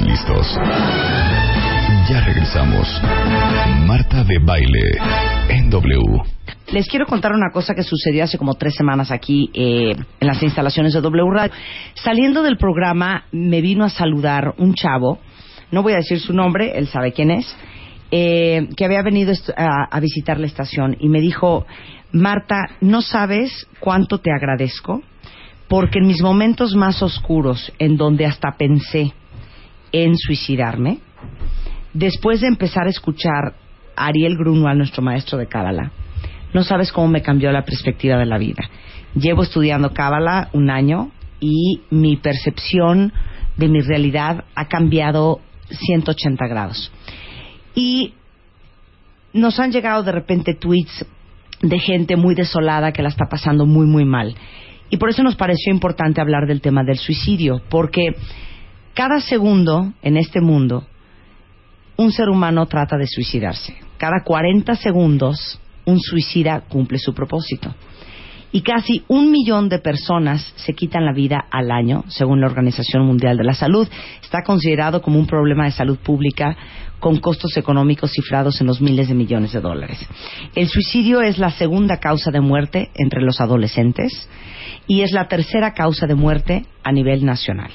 Listos. Ya regresamos. Marta de Baile en W. Les quiero contar una cosa que sucedió hace como tres semanas aquí eh, en las instalaciones de W Radio. Saliendo del programa me vino a saludar un chavo, no voy a decir su nombre, él sabe quién es, eh, que había venido a visitar la estación y me dijo, Marta, no sabes cuánto te agradezco, porque en mis momentos más oscuros, en donde hasta pensé en suicidarme, después de empezar a escuchar a Ariel Grunwald, nuestro maestro de Cábala, no sabes cómo me cambió la perspectiva de la vida. Llevo estudiando Cábala un año y mi percepción de mi realidad ha cambiado 180 grados. Y nos han llegado de repente tweets de gente muy desolada que la está pasando muy, muy mal. Y por eso nos pareció importante hablar del tema del suicidio, porque cada segundo en este mundo un ser humano trata de suicidarse. Cada 40 segundos un suicida cumple su propósito. Y casi un millón de personas se quitan la vida al año, según la Organización Mundial de la Salud. Está considerado como un problema de salud pública con costos económicos cifrados en los miles de millones de dólares. El suicidio es la segunda causa de muerte entre los adolescentes y es la tercera causa de muerte a nivel nacional.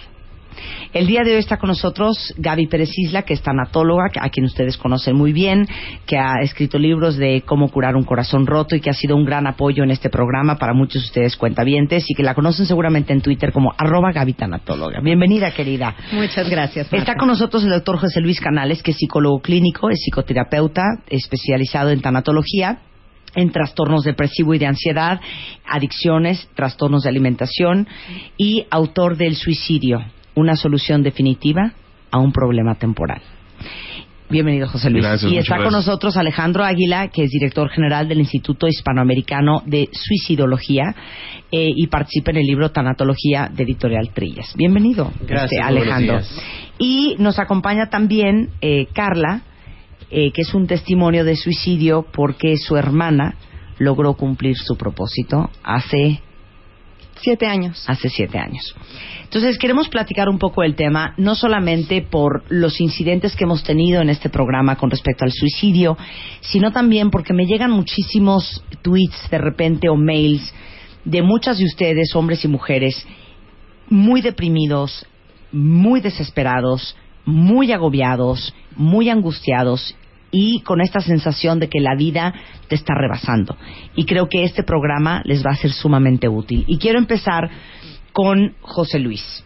El día de hoy está con nosotros Gaby Pérez Isla, que es tanatóloga, a quien ustedes conocen muy bien, que ha escrito libros de cómo curar un corazón roto y que ha sido un gran apoyo en este programa para muchos de ustedes cuentavientes y que la conocen seguramente en Twitter como arroba Gaby Tanatóloga. Bienvenida, querida. Muchas gracias. Marta. Está con nosotros el doctor José Luis Canales, que es psicólogo clínico, es psicoterapeuta, especializado en tanatología en trastornos depresivos y de ansiedad, adicciones, trastornos de alimentación y autor del suicidio, una solución definitiva a un problema temporal. Bienvenido, José Luis. Gracias, y está con gracias. nosotros Alejandro Águila, que es director general del Instituto Hispanoamericano de Suicidología eh, y participa en el libro Tanatología de Editorial Trillas. Bienvenido, Gracias, este, buenos Alejandro. Y nos acompaña también eh, Carla, eh, que es un testimonio de suicidio porque su hermana logró cumplir su propósito hace Siete años. hace siete años. Entonces queremos platicar un poco del tema, no solamente por los incidentes que hemos tenido en este programa con respecto al suicidio, sino también porque me llegan muchísimos tweets de repente o mails de muchas de ustedes, hombres y mujeres, muy deprimidos, muy desesperados, muy agobiados, muy angustiados y con esta sensación de que la vida te está rebasando. Y creo que este programa les va a ser sumamente útil. Y quiero empezar con José Luis.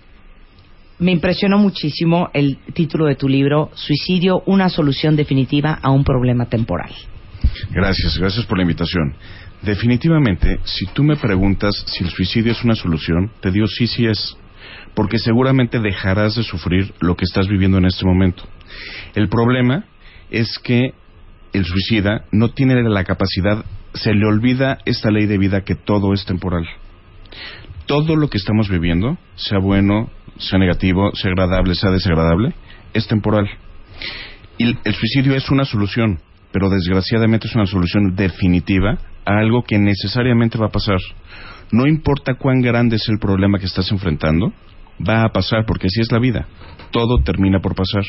Me impresionó muchísimo el título de tu libro, Suicidio, una solución definitiva a un problema temporal. Gracias, gracias por la invitación. Definitivamente, si tú me preguntas si el suicidio es una solución, te digo sí, sí es. Porque seguramente dejarás de sufrir lo que estás viviendo en este momento. El problema es que el suicida no tiene la capacidad, se le olvida esta ley de vida que todo es temporal. Todo lo que estamos viviendo, sea bueno, sea negativo, sea agradable, sea desagradable, es temporal. Y el- suicidio es una solución, pero desgraciadamente es una solución definitiva a algo que necesariamente va a pasar. No importa cuán grande es el problema que estás enfrentando, va a pasar porque así es la vida. Todo termina por pasar.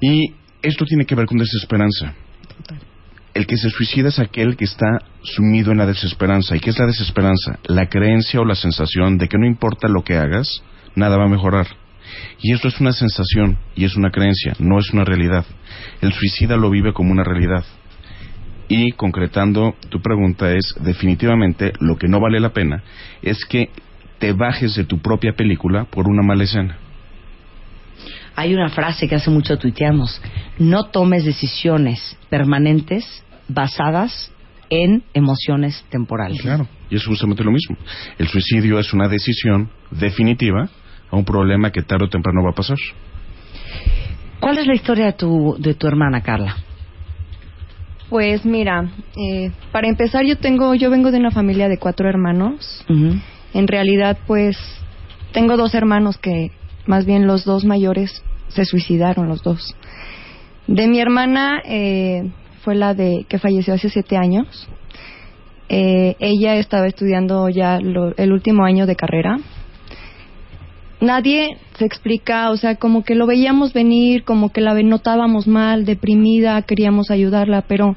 Y esto tiene que ver con desesperanza. El que se suicida es aquel que está sumido en la desesperanza. ¿Y qué es la desesperanza? La creencia o la sensación de que no importa lo que hagas, nada va a mejorar. Y esto es una sensación y es una creencia, no es una realidad. El suicida lo vive como una realidad. Y concretando tu pregunta es, definitivamente, lo que no vale la pena es que te bajes de tu propia película por una mala escena. Hay una frase que hace mucho tuiteamos, no tomes decisiones permanentes basadas en emociones temporales. Claro. Y es justamente lo mismo. El suicidio es una decisión definitiva a un problema que tarde o temprano va a pasar. ¿Cuál es la historia de tu, de tu hermana, Carla? Pues mira, eh, para empezar yo tengo, yo vengo de una familia de cuatro hermanos. En realidad, pues tengo dos hermanos que, más bien los dos mayores, se suicidaron los dos. De mi hermana eh, fue la de que falleció hace siete años. Eh, ella estaba estudiando ya lo- el último año de carrera nadie se explica, o sea, como que lo veíamos venir, como que la notábamos mal, deprimida, queríamos ayudarla, pero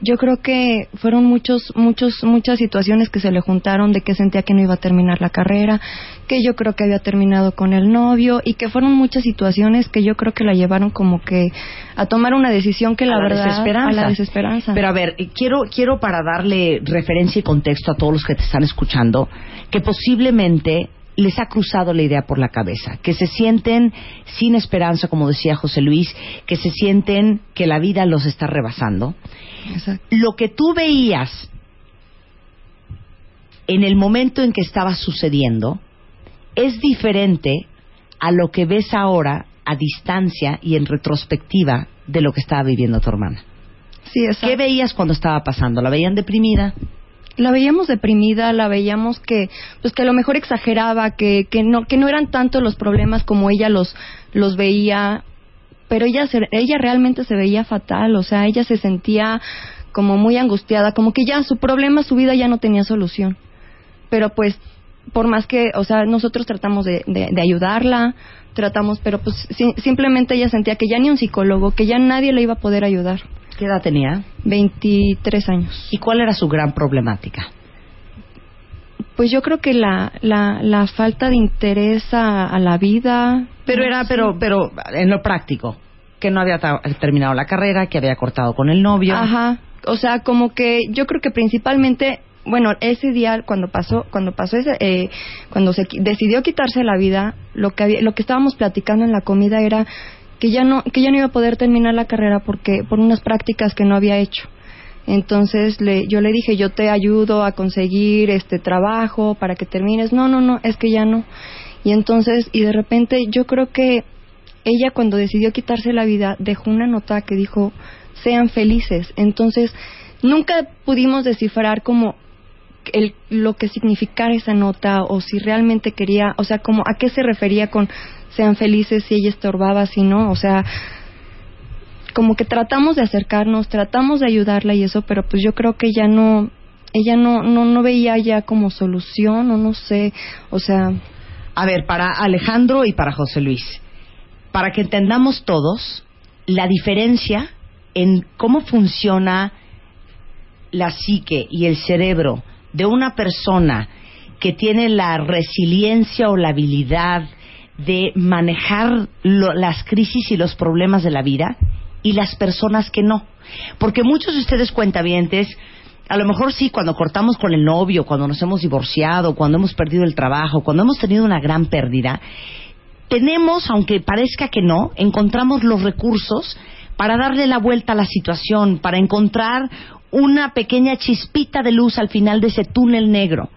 yo creo que fueron muchos, muchos, muchas situaciones que se le juntaron de que sentía que no iba a terminar la carrera, que yo creo que había terminado con el novio y que fueron muchas situaciones que yo creo que la llevaron como que a tomar una decisión que la, A verdad a la desesperanza. Pero a ver, quiero, quiero para darle referencia y contexto a todos los que te están escuchando, que posiblemente les ha cruzado la idea por la cabeza, que se sienten sin esperanza, como decía José Luis, que se sienten que la vida los está rebasando. Exacto. Lo que tú veías en el momento en que estaba sucediendo es diferente a lo que ves ahora a distancia y en retrospectiva de lo que estaba viviendo tu hermana. Sí. ¿Qué veías cuando estaba pasando? ¿La veían deprimida? La veíamos deprimida, la veíamos que, pues que a lo mejor exageraba, que, que no, que no eran tanto los problemas como ella los, los veía, pero ella, se- ella realmente se veía fatal, o sea, ella se sentía como muy angustiada, como que ya su problema, su vida ya no tenía solución. Pero pues, por más que, o sea, nosotros tratamos de, de, de ayudarla, tratamos, pero pues si- simplemente ella sentía que ya ni un psicólogo, que ya nadie le iba a poder ayudar. ¿Qué edad tenía? 23 años. ¿Y cuál era su gran problemática? Pues yo creo que la, la, la falta de interés a, a la vida. Pero no era, sé. pero, pero en lo práctico, que no había terminado la carrera, que había cortado con el novio. Ajá. O sea, como que yo creo que principalmente, bueno, ese día cuando pasó, cuando pasó ese, eh, cuando se decidió quitarse la vida, lo que había, lo que estábamos platicando en la comida era que ya no, que ya no iba a poder terminar la carrera porque por unas prácticas que no había hecho. Entonces le, yo le dije, yo te ayudo a conseguir este trabajo para que termines. No, no, no, es que ya no. Y entonces, y de repente yo creo que ella cuando decidió quitarse la vida dejó una nota que dijo, sean felices. Entonces, nunca pudimos descifrar como el, lo que significara esa nota o si realmente quería, o sea, como a qué se refería con sean felices si ella estorbaba, si no, o sea, como que tratamos de acercarnos, tratamos de ayudarla y eso, pero pues yo creo que ella no, ella no, no, no veía ya como solución o no sé, o sea, A ver, para Alejandro y para José Luis, para que entendamos todos la diferencia en cómo funciona la psique y el cerebro de una persona que tiene la resiliencia o la habilidad de manejar lo- las crisis y los problemas de la vida y las personas que no. Porque muchos de ustedes cuentavientes, a lo mejor sí, cuando cortamos con el novio, cuando nos hemos divorciado, cuando hemos perdido el trabajo, cuando hemos tenido una gran pérdida, tenemos, aunque parezca que no, encontramos los recursos para darle la vuelta a la situación, para encontrar una pequeña chispita de luz al final de ese túnel negro.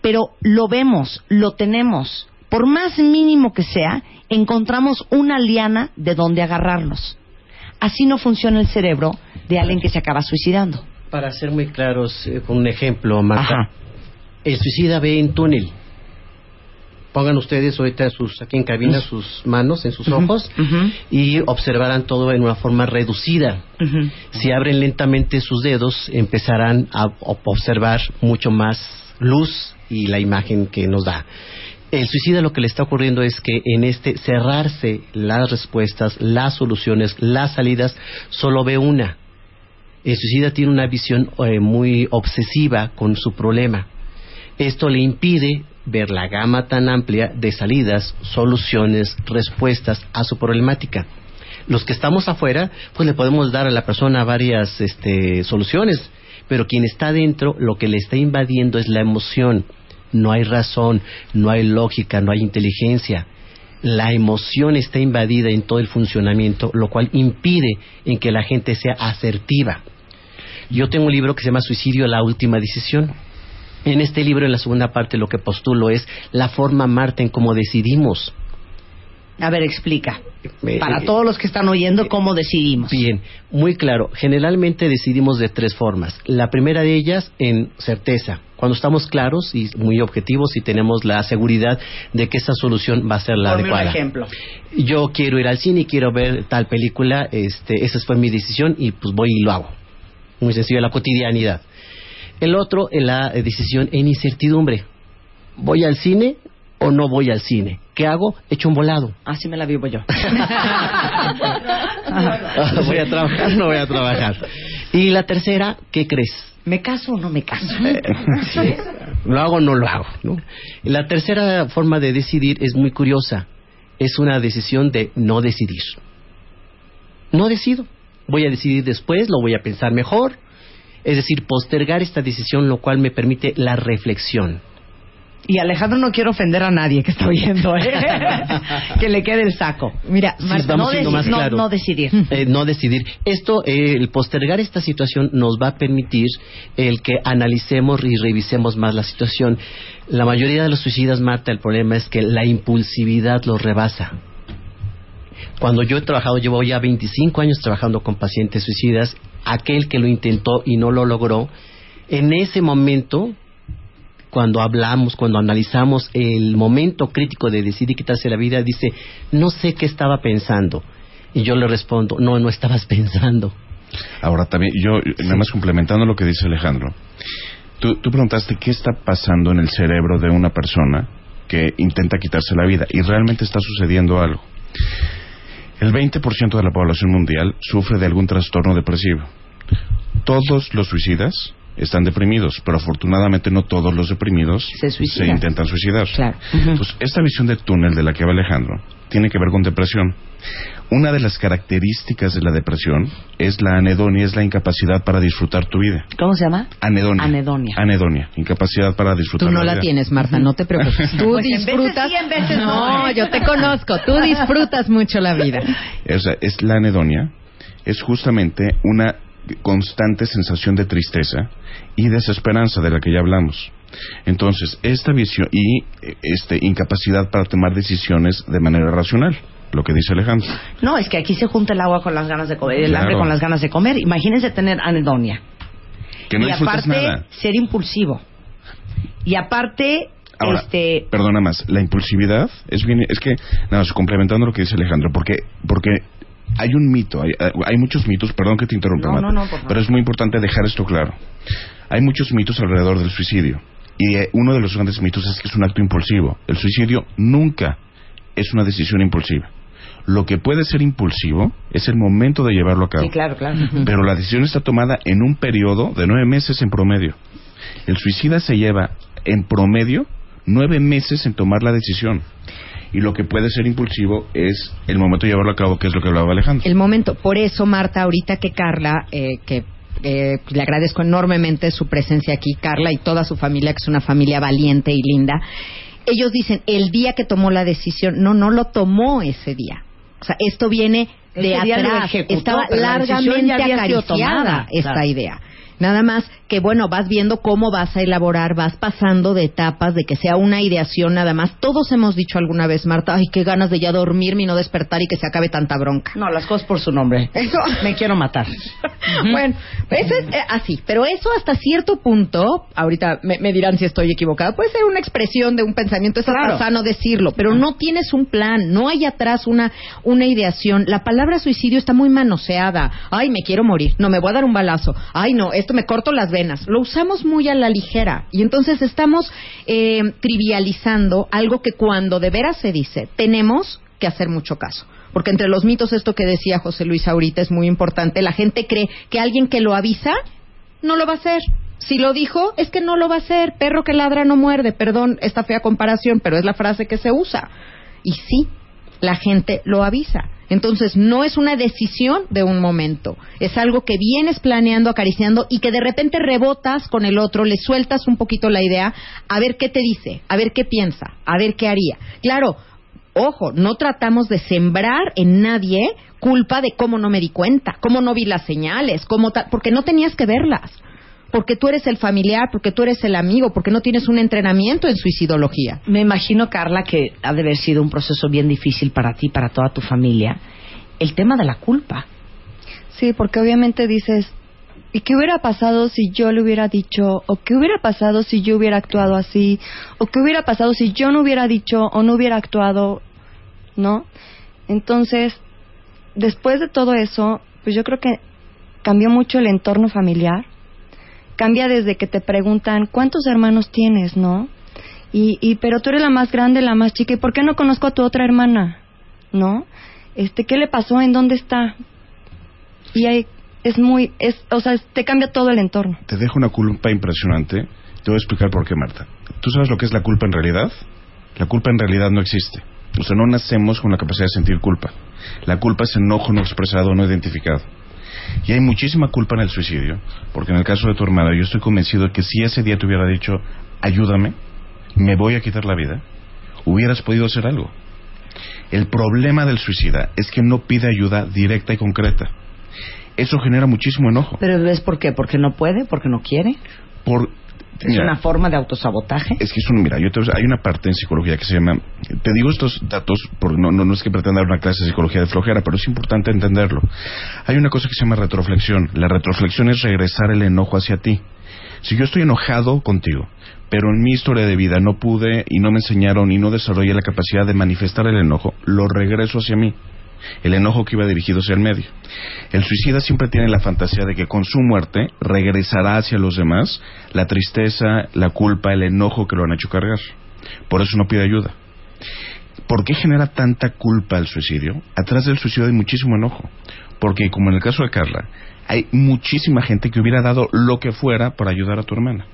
Pero lo vemos, lo tenemos. Por más mínimo que sea, encontramos una liana de donde agarrarnos. Así no funciona el cerebro de alguien que se acaba suicidando. Para ser muy claros, eh, con un ejemplo, Marta. Ajá. El suicida ve en túnel. Pongan ustedes ahorita sus, aquí en cabina sus manos en sus ojos y observarán todo en una forma reducida. Si abren lentamente sus dedos, empezarán a ob- observar mucho más luz y la imagen que nos da. El suicida lo que le está ocurriendo es que en este cerrarse las respuestas, las soluciones, las salidas, solo ve una. El suicida tiene una visión eh, muy obsesiva con su problema. Esto le impide ver la gama tan amplia de salidas, soluciones, respuestas a su problemática. Los que estamos afuera, pues le podemos dar a la persona varias este, soluciones, pero quien está adentro, lo que le está invadiendo es la emoción. No hay razón, no hay lógica, no hay inteligencia. La emoción está invadida en todo el funcionamiento, lo cual impide en que la gente sea asertiva. Yo tengo un libro que se llama Suicidio, la última decisión. En este libro, en la segunda parte, lo que postulo es la forma, Marta, en cómo decidimos. A ver, explica. Eh, Para eh, todos los que están oyendo, ¿cómo decidimos? Bien, muy claro. Generalmente decidimos de tres formas. La primera de ellas en certeza. Cuando estamos claros y muy objetivos y tenemos la seguridad de que esa solución va a ser la adecuada. ejemplo. Yo quiero ir al cine y quiero ver tal película, este, esa fue mi decisión y pues voy y lo hago. Muy sencillo, la cotidianidad. El otro, en la eh, decisión en incertidumbre. Voy al cine o no voy al cine. ¿Qué hago? Echo un volado. Así me la vivo yo. voy a trabajar, no voy a trabajar. Y la tercera, ¿qué crees? ¿Me caso o no me caso? Sí. ¿Lo hago o no lo hago? ¿no? La tercera forma de decidir es muy curiosa. Es una decisión de no decidir. No decido. Voy a decidir después, lo voy a pensar mejor. Es decir, postergar esta decisión, lo cual me permite la reflexión. Y Alejandro no quiere ofender a nadie que está oyendo, ¿eh? que le quede el saco. Mira, Sí, Marta, no, deci- más no- claros. no decidir. Eh, no decidir. Esto, eh, el postergar esta situación nos va a permitir el que analicemos y revisemos más la situación. La mayoría de los suicidas, Marta, el problema es que la impulsividad los rebasa. Cuando yo he trabajado, llevo ya 25 años trabajando con pacientes suicidas, aquel que lo intentó y no lo logró, en ese momento, cuando hablamos, cuando analizamos el momento crítico de decidir quitarse la vida, dice, no sé qué estaba pensando. Y yo le respondo, no, no estabas pensando. Ahora también, yo, nada más complementando lo que dice Alejandro, tú, tú preguntaste qué está pasando en el cerebro de una persona que intenta quitarse la vida y realmente está sucediendo algo. El 20% de la población mundial sufre de algún trastorno depresivo. Todos los suicidas están deprimidos, pero afortunadamente no todos los deprimidos Se intentan suicidar. Claro. Entonces, esta visión de túnel de la que habla Alejandro tiene que ver con depresión. Una de las características de la depresión es la anedonia, es la incapacidad para disfrutar tu vida. ¿Cómo se llama? Anedonia. Anedonia. Anedonia, incapacidad para disfrutar Tú no la vida. tienes, Marta, no te preocupes. Tú Pues en veces disfrutas. sí, en veces no. no, yo te conozco. Tú disfrutas mucho la vida. O sea, es la anedonia, es justamente una constante sensación de tristeza y desesperanza de la que ya hablamos. Entonces, esta visión y este incapacidad para tomar decisiones de manera racional, lo que dice Alejandro. No, es que aquí se junta el agua con las ganas de comer, el Claro. hambre con las ganas de comer. Imagínense tener anedonia. Que no y aparte, nada. ser impulsivo. Y aparte, Ahora, este... perdona más, la impulsividad es bien, es que, nada, complementando lo que dice Alejandro, porque, porque hay un mito, hay, hay muchos mitos, perdón que te interrumpa, No, Marta, no, pero es muy importante dejar esto claro. Hay muchos mitos alrededor del suicidio, y eh, uno de los grandes mitos es que es un acto impulsivo. El suicidio nunca es una decisión impulsiva. Lo que puede ser impulsivo es el momento de llevarlo a cabo. Sí, claro, claro. Pero la decisión está tomada en un periodo de nueve meses en promedio. El suicida se lleva en promedio nueve meses en tomar la decisión. Y lo que puede ser impulsivo es el momento de llevarlo a cabo, que es lo que hablaba Alejandro. El momento. Por eso, Marta, ahorita que Carla, eh, que eh, le agradezco enormemente su presencia aquí, Carla y toda su familia, que es una familia valiente y linda. Ellos dicen, el día que tomó la decisión, no, no lo tomó ese día. O sea, esto viene de Ese día lo atrás. ejecutó, Estaba pero la decisión largamente ya había sido acariciada tomada, esta claro. idea. Nada más que, bueno, vas viendo cómo vas a elaborar, vas pasando de etapas, de que sea una ideación nada más. Todos hemos dicho alguna vez, Marta, ay, qué ganas de ya dormirme y no despertar y que se acabe tanta bronca. No, las cosas por su nombre. Eso. Me quiero matar. Bueno, eso es eh, así, pero eso hasta cierto punto, ahorita me, me dirán si estoy equivocada, puede ser una expresión de un pensamiento, es Claro. sano decirlo, pero no tienes un plan, no hay atrás una, una ideación. La palabra suicidio está muy manoseada. Ay, me quiero morir, no, me voy a dar un balazo. Ay, no, me corto las venas. Lo usamos muy a la ligera y entonces estamos eh, trivializando algo que cuando de veras se dice, tenemos que hacer mucho caso. Porque entre los mitos, esto que decía José Luis ahorita es muy importante. La gente cree que alguien que lo avisa no lo va a hacer. Si lo dijo, es que no lo va a hacer. Perro que ladra no muerde. Perdón esta fea comparación, pero es la frase que se usa. Y sí, la gente lo avisa. Entonces, no es una decisión de un momento. Es algo que vienes planeando, acariciando y que de repente rebotas con el otro, le sueltas un poquito la idea, a ver qué te dice, a ver qué piensa, a ver qué haría. Claro, ojo, no tratamos de sembrar en nadie culpa de cómo no me di cuenta, cómo no vi las señales, cómo porque no tenías que verlas. Porque tú eres el familiar, porque tú eres el amigo, porque no tienes un entrenamiento en suicidología. Me imagino, Carla, que ha de haber sido un proceso bien difícil para ti, para toda tu familia. El tema de la culpa. Sí, porque obviamente dices, ¿y qué hubiera pasado si yo le hubiera dicho? ¿O qué hubiera pasado si yo hubiera actuado así? ¿O qué hubiera pasado si yo no hubiera dicho o no hubiera actuado? ¿No? Entonces, después de todo eso, pues yo creo que cambió mucho el entorno familiar. Cambia desde que te preguntan, ¿cuántos hermanos tienes, no? Y, y, pero tú eres la más grande, la más chica, ¿y por qué no conozco a tu otra hermana? ¿No? Este, ¿qué le pasó? ¿En dónde está? Y hay, es muy, es, o sea, te cambia todo el entorno. Te dejo una culpa impresionante. Te voy a explicar por qué, Marta. ¿Tú sabes lo que es la culpa en realidad? La culpa en realidad no existe. O sea, no nacemos con la capacidad de sentir culpa. La culpa es enojo no expresado, no identificado. Y hay muchísima culpa en el suicidio, porque en el caso de tu hermana, yo estoy convencido de que si ese día te hubiera dicho, ayúdame, me voy a quitar la vida, hubieras podido hacer algo. El problema del suicida es que no pide ayuda directa y concreta. Eso genera muchísimo enojo. ¿Pero ves por qué? ¿Porque no puede? ¿Porque no quiere? Por, ¿Es mira, una forma de autosabotaje? Es que es un, mira, yo te- hay una parte en psicología que se llama, te digo estos datos porque no, no, no es que pretenda dar una clase de psicología de flojera, pero es importante entenderlo. Hay una cosa que se llama retroflexión. La retroflexión es regresar el enojo hacia ti. Si yo estoy enojado contigo, pero en mi historia de vida no pude y no me enseñaron y no desarrollé la capacidad de manifestar el enojo, lo regreso hacia mí. El enojo que iba dirigido hacia el medio. El suicida siempre tiene la fantasía de que con su muerte regresará hacia los demás la tristeza, la culpa, el enojo que lo han hecho cargar. Por eso no pide ayuda. ¿Por qué genera tanta culpa el suicidio? Atrás del suicidio hay muchísimo enojo. Porque, como en el caso de Carla, hay muchísima gente que hubiera dado lo que fuera para ayudar a tu hermana.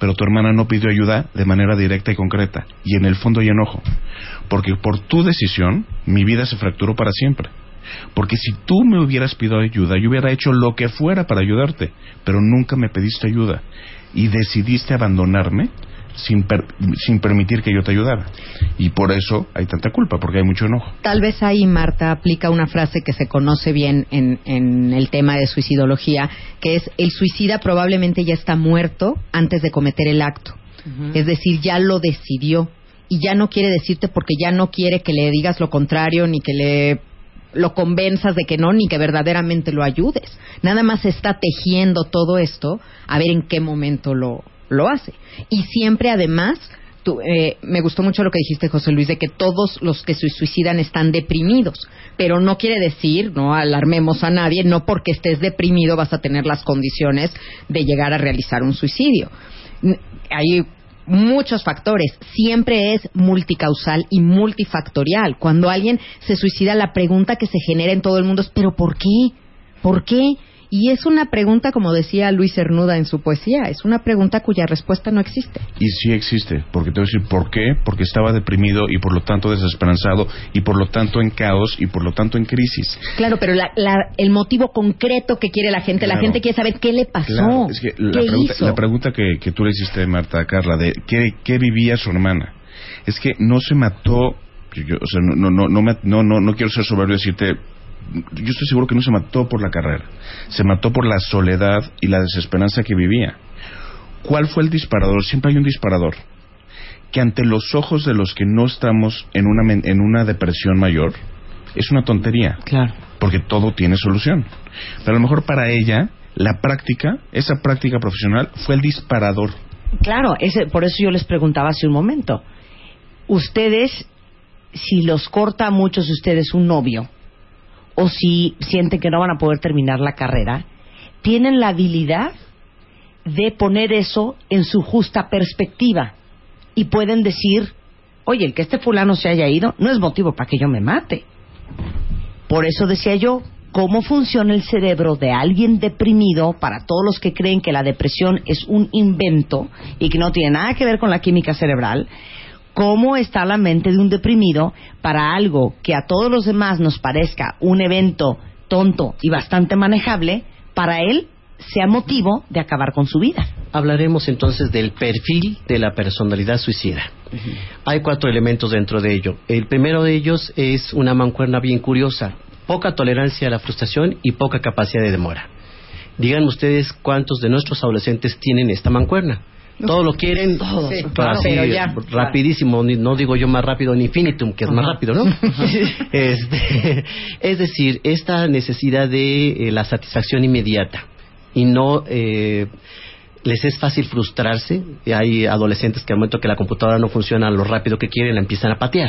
Pero tu hermana no pidió ayuda de manera directa y concreta. Y en el fondo hay enojo. Porque por tu decisión, mi vida se fracturó para siempre. Porque si tú me hubieras pedido ayuda, yo hubiera hecho lo que fuera para ayudarte. Pero nunca me pediste ayuda. Y decidiste abandonarme sin, per- sin permitir que yo te ayudara. Y por eso hay tanta culpa, porque hay mucho enojo. Tal vez ahí Marta aplica una frase que se conoce bien en, en el tema de suicidología, que es el suicida probablemente ya está muerto antes de cometer el acto. Es decir, ya lo decidió y ya no quiere decirte porque ya no quiere que le digas lo contrario ni que le lo convenzas de que no ni que verdaderamente lo ayudes. Nada más está tejiendo todo esto a ver en qué momento lo, lo hace. Y siempre además tú, eh, me gustó mucho lo que dijiste, José Luis, de que todos los que se suicidan están deprimidos, pero no quiere decir, no alarmemos a nadie, no porque estés deprimido vas a tener las condiciones de llegar a realizar un suicidio. Hay muchos factores, siempre es multicausal y multifactorial. Cuando alguien se suicida, la pregunta que se genera en todo el mundo es, ¿pero por qué? ¿Por qué? Y es una pregunta, como decía Luis Cernuda en su poesía, es una pregunta cuya respuesta no existe. Y sí existe, porque te voy a decir por qué, porque estaba deprimido y por lo tanto desesperanzado y por lo tanto en caos y por lo tanto en crisis. Claro, pero la- la- el motivo concreto que quiere la gente, la gente quiere saber qué le pasó, Claro, es que la qué pregunta, hizo. la pregunta que, que tú le hiciste, Marta, a Carla, de ¿qué, qué vivía su hermana, es que no se mató, yo- yo- o sea, no, no, no, no, me- no, no, no quiero ser soberbio y decirte, yo estoy seguro que no se mató por la carrera, se mató por la soledad y la desesperanza que vivía. ¿Cuál fue el disparador? Siempre hay un disparador que ante los ojos de los que no estamos en una, en una depresión mayor, es una tontería Claro. porque todo tiene solución. Pero a lo mejor para ella, la práctica, esa práctica profesional, fue el disparador. Claro, ese, por eso yo les preguntaba hace un momento. Ustedes, si los corta a muchos de ustedes un novio, o si sienten que no van a poder terminar la carrera, tienen la habilidad de poner eso en su justa perspectiva. Y pueden decir, oye, el que este fulano se haya ido no es motivo para que yo me mate. Por eso decía yo, cómo funciona el cerebro de alguien deprimido para todos los que creen que la depresión es un invento y que no tiene nada que ver con la química cerebral. ¿Cómo está la mente de un deprimido para algo que a todos los demás nos parezca un evento tonto y bastante manejable, para él sea motivo de acabar con su vida? Hablaremos entonces del perfil de la personalidad suicida. Hay cuatro elementos dentro de ello. El primero de ellos es una mancuerna bien curiosa, poca tolerancia a la frustración y poca capacidad de demora. Digan ustedes cuántos de nuestros adolescentes tienen esta mancuerna. Todo lo quieren. Sí, pero claro, así, pero ya. rapidísimo, ni- no digo yo más rápido ni infinitum, que es más rápido, ¿no? Este, es decir, esta necesidad de eh, la satisfacción inmediata y no eh, les es fácil frustrarse. Hay adolescentes que al momento que la computadora no funciona lo rápido que quieren, la empiezan a patear.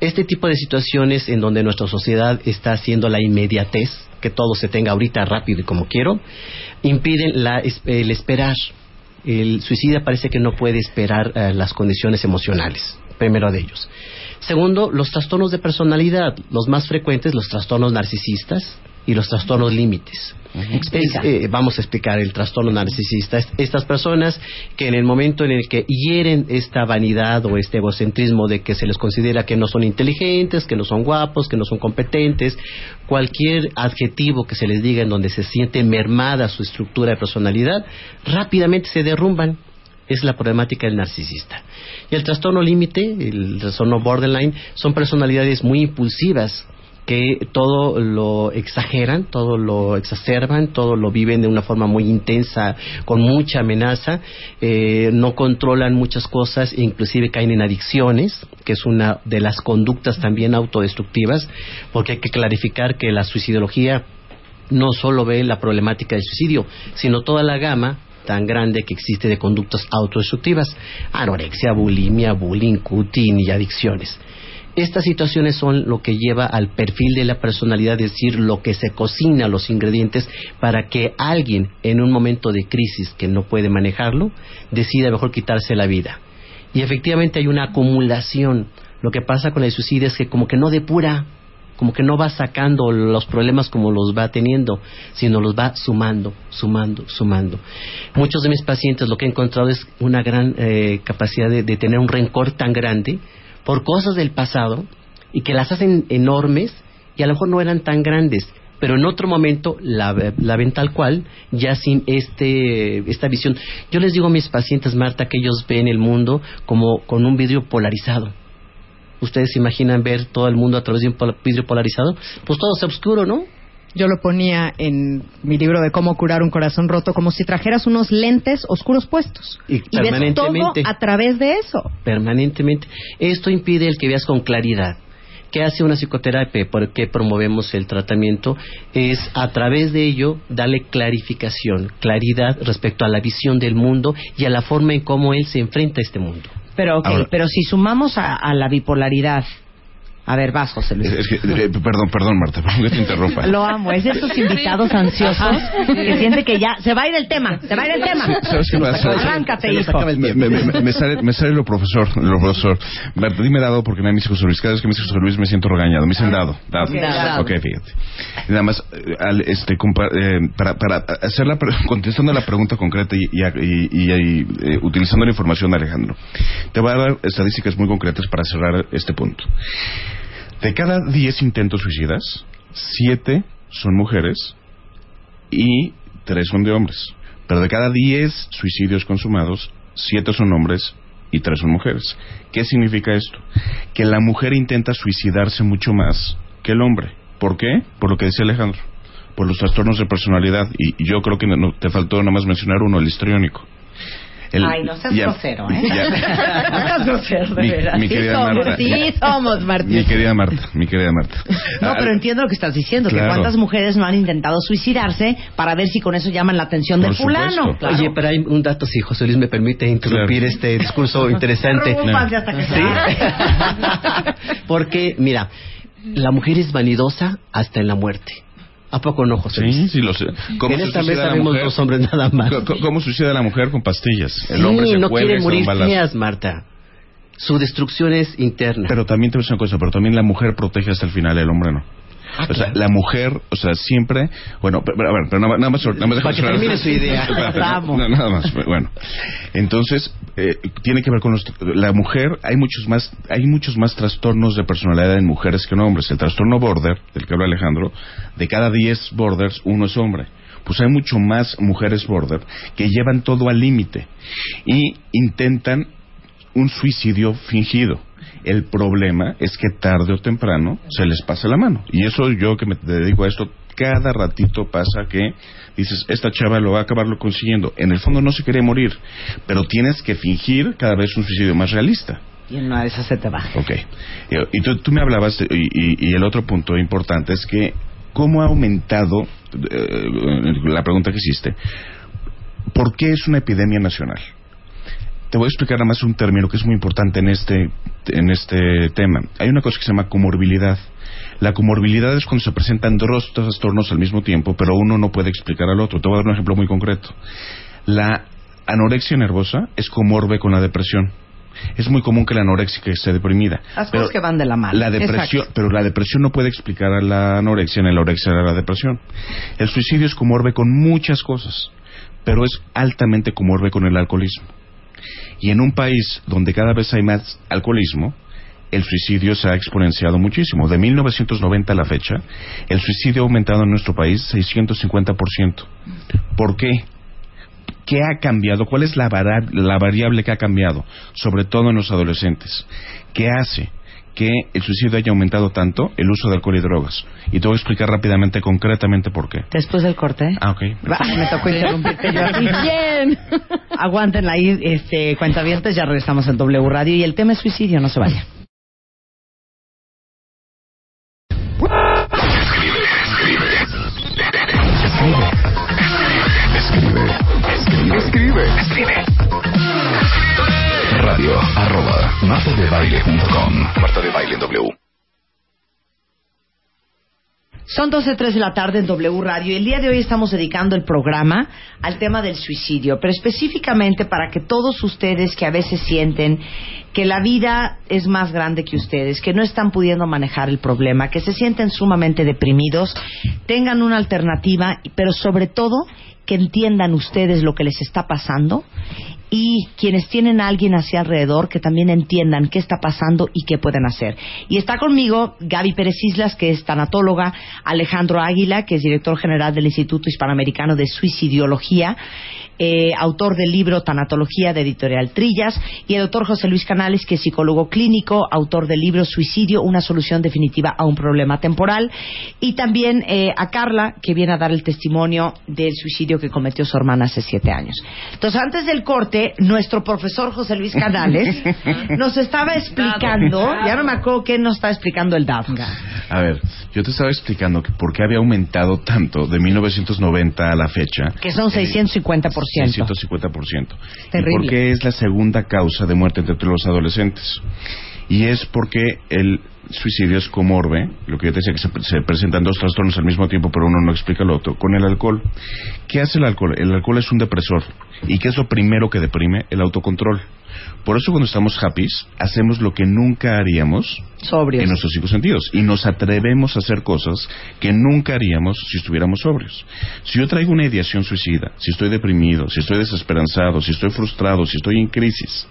Este tipo de situaciones en donde nuestra sociedad está haciendo la inmediatez, que todo se tenga ahorita rápido y como quiero, impiden la, el esperar. El suicida parece que no puede esperar eh, las condiciones emocionales, primero de ellos. Segundo, los trastornos de personalidad, los más frecuentes, los trastornos narcisistas y los trastornos límites. Explica. Es, eh, vamos a explicar el trastorno narcisista. Es- Estas personas que en el momento en el que hieren esta vanidad o este egocentrismo de que se les considera que no son inteligentes, que no son guapos, que no son competentes, cualquier adjetivo que se les diga en donde se siente mermada su estructura de personalidad, rápidamente se derrumban. Es la problemática del narcisista. Y el trastorno límite, el trastorno borderline, son personalidades muy impulsivas que todo lo exageran, todo lo exacerban, todo lo viven de una forma muy intensa, con mucha amenaza, eh, no controlan muchas cosas, inclusive caen en adicciones, que es una de las conductas también autodestructivas, porque hay que clarificar que la suicidología no solo ve la problemática del suicidio, sino toda la gama tan grande que existe de conductas autodestructivas, anorexia, bulimia, bullying, cutting y adicciones. Estas situaciones son lo que lleva al perfil de la personalidad, es decir, lo que se cocina, los ingredientes, para que alguien en un momento de crisis que no puede manejarlo, decida mejor quitarse la vida. Y efectivamente hay una acumulación. Lo que pasa con el suicidio es que como que no depura, como que no va sacando los problemas como los va teniendo, sino los va sumando, sumando, sumando. Muchos de mis pacientes lo que he encontrado es una gran eh, capacidad de, de tener un rencor tan grande por cosas del pasado y que las hacen enormes y a lo mejor no eran tan grandes, pero en otro momento la, la ven tal cual, ya sin este, esta visión. Yo les digo a mis pacientes, Marta, que ellos ven el mundo como con un vidrio polarizado. ¿Ustedes se imaginan ver todo el mundo a través de un vidrio polarizado? Pues todo es oscuro, ¿no? Yo lo ponía en mi libro de cómo curar un corazón roto como si trajeras unos lentes oscuros puestos Y y ves todo permanentemente. a través de eso. permanentemente. Esto impide el que veas con claridad. ¿Qué hace una psicoterapia? ¿Por qué promovemos el tratamiento? Es a través de ello darle clarificación, claridad respecto a la visión del mundo y a la forma en cómo él se enfrenta a este mundo. Pero, ok, Ahora- pero si sumamos a, a la bipolaridad. A ver, vas, José Luis. Es que, eh, perdón, perdón, Marta, perdón que te interrumpa. Lo amo, es de estos invitados ansiosos que siente que ya se va a ir el tema, se va a ir el tema. ¿Sabes qué pasa? Arráncate, hijo. Me, me- me- me sale, me sale lo profesor, lo profesor. Marta, dime dado porque me dice José Luis. Cada vez que me dice José Luis me siento regañado. Me dicen dado, dado. Dado. Ok, fíjate. Nada más, eh, al, este, eh, para, para hacer la, pre- contestando la pregunta concreta y, y, y- y- y, eh, utilizando la información de Alejandro, te voy a dar estadísticas muy concretas para cerrar este punto. De cada 10 intentos suicidas, 7 son mujeres y 3 son de hombres. Pero de cada 10 suicidios consumados, 7 son hombres y 3 son mujeres. ¿Qué significa esto? Que la mujer intenta suicidarse mucho más que el hombre. ¿Por qué? Por lo que decía Alejandro. Por los trastornos de personalidad. Y, yo creo que no- te faltó nada más mencionar uno, el histriónico. El- Ay, no seas ya- grosero, ¿eh? ya- No seas grosero, de Mi- veras. mi Sí querida somos, Marta. sí somos, Martín. Mi querida Marta, mi querida Marta. No, Ah, pero entiendo lo que estás diciendo, que cuántas mujeres no han intentado suicidarse para ver si con eso llaman la atención del Por fulano. supuesto. Claro. Oye, pero hay un dato, si José Luis me permite interrumpir Claro. este discurso interesante. Interrúmpanse hasta que sea. Porque, mira, la mujer es vanidosa hasta en la muerte. ¿A poco no, José Luis? Sí, sí, lo sé. ¿Cómo en esta mesa vemos dos hombres nada más. Co- ¿Cómo suicida la mujer con pastillas? El sí, hombre se no quiere morir feas, Marta. Su destrucción es interna. Pero también te voy a decir una cosa, pero también la mujer protege hasta el final, el hombre no. Ah, o sea, claro. la mujer, o sea, siempre, bueno, pero, pero, a ver, pero nada, nada más, nada más Para que termine su idea. No, nada más, bueno. Entonces, eh, tiene que ver con los, la mujer, hay muchos más, hay muchos más trastornos de personalidad en mujeres que en hombres. El trastorno border, del que habla Alejandro, de cada 10 borders, uno es hombre. Pues hay mucho más mujeres border que llevan todo al límite y intentan un suicidio fingido. El problema es que tarde o temprano se les pasa la mano. Y eso yo que me dedico a esto, cada ratito pasa que dices, esta chava lo va a acabarlo consiguiendo. En el fondo no se quiere morir, pero tienes que fingir cada vez un suicidio más realista. Y en una de esas se te va. Ok. Eh, Y tú, tú me hablabas, y, y- y el otro punto importante es que, ¿cómo ha aumentado, eh, la pregunta que hiciste, ¿por qué es una epidemia nacional? Te voy a explicar nada más un término que es muy importante en este, en este tema. Hay una cosa que se llama comorbilidad. La comorbilidad es cuando se presentan dos trastornos al mismo tiempo, pero uno no puede explicar al otro. Te voy a dar un ejemplo muy concreto. La anorexia nervosa es comorbe con la depresión. Es muy común que la anorexia esté deprimida. Las pero cosas que van de la mano. La depresión, pero la depresión no puede explicar a la anorexia, ni la anorexia a la depresión. El suicidio es comorbe con muchas cosas, pero es altamente comorbe con el alcoholismo. Y en un país donde cada vez hay más alcoholismo, el suicidio se ha exponenciado muchísimo. De 1990 a la fecha, el suicidio ha aumentado en nuestro país 650%. ¿Por qué? ¿Qué ha cambiado? ¿Cuál es la, la variable que ha cambiado? Sobre todo en los adolescentes. ¿Qué hace que el suicidio haya aumentado tanto? El uso de alcohol y drogas. Y te voy a explicar rápidamente, concretamente por qué. Después del corte. Ah, ok. Va, me tocó interrumpirte yo a ti. Bien. Aguántenla ahí, este, cuentavientes, ya regresamos en W Radio y el tema es suicidio, no se vaya. Escribe, escribe, escribe, escribe. Radio martadebaile.com Marta de Baile en W. Son 12.03 de la tarde en W Radio y el día de hoy estamos dedicando el programa al tema del suicidio, pero específicamente para que todos ustedes que a veces sienten que la vida es más grande que ustedes, que no están pudiendo manejar el problema, que se sienten sumamente deprimidos, tengan una alternativa, pero sobre todo que entiendan ustedes lo que les está pasando y quienes tienen a alguien hacia alrededor que también entiendan qué está pasando y qué pueden hacer. Y está conmigo Gaby Pérez Islas, que es tanatóloga, Alejandro Águila, que es director general del Instituto Hispanoamericano de Suicidiología, eh, autor del libro Tanatología de Editorial Trillas, y el doctor José Luis Canales, que es psicólogo clínico, autor del libro Suicidio, una solución definitiva a un problema temporal, y también eh, a Carla, que viene a dar el testimonio del suicidio que cometió su hermana hace siete años. Entonces, antes del corte, nuestro profesor José Luis Canales nos estaba explicando, ya no me acuerdo qué nos está explicando el DAF. A ver, yo te estaba explicando que por qué había aumentado tanto de 1990 a la fecha. Que son 650%. 650%. ¿Y Terrible. por qué es la segunda causa de muerte entre los adolescentes? Y es porque el suicidio es comorbe, lo que yo te decía que se, se presentan dos trastornos al mismo tiempo, pero uno no explica el otro, con el alcohol. ¿Qué hace el alcohol? El alcohol es un depresor. ¿Y qué es lo primero que deprime? El autocontrol. Por eso cuando estamos happy, hacemos lo que nunca haríamos Sobrios. en nuestros cinco sentidos y nos atrevemos a hacer cosas que nunca haríamos si estuviéramos sobrios. Si yo traigo una ideación suicida, si estoy deprimido, si estoy desesperanzado, si estoy frustrado, si estoy en crisis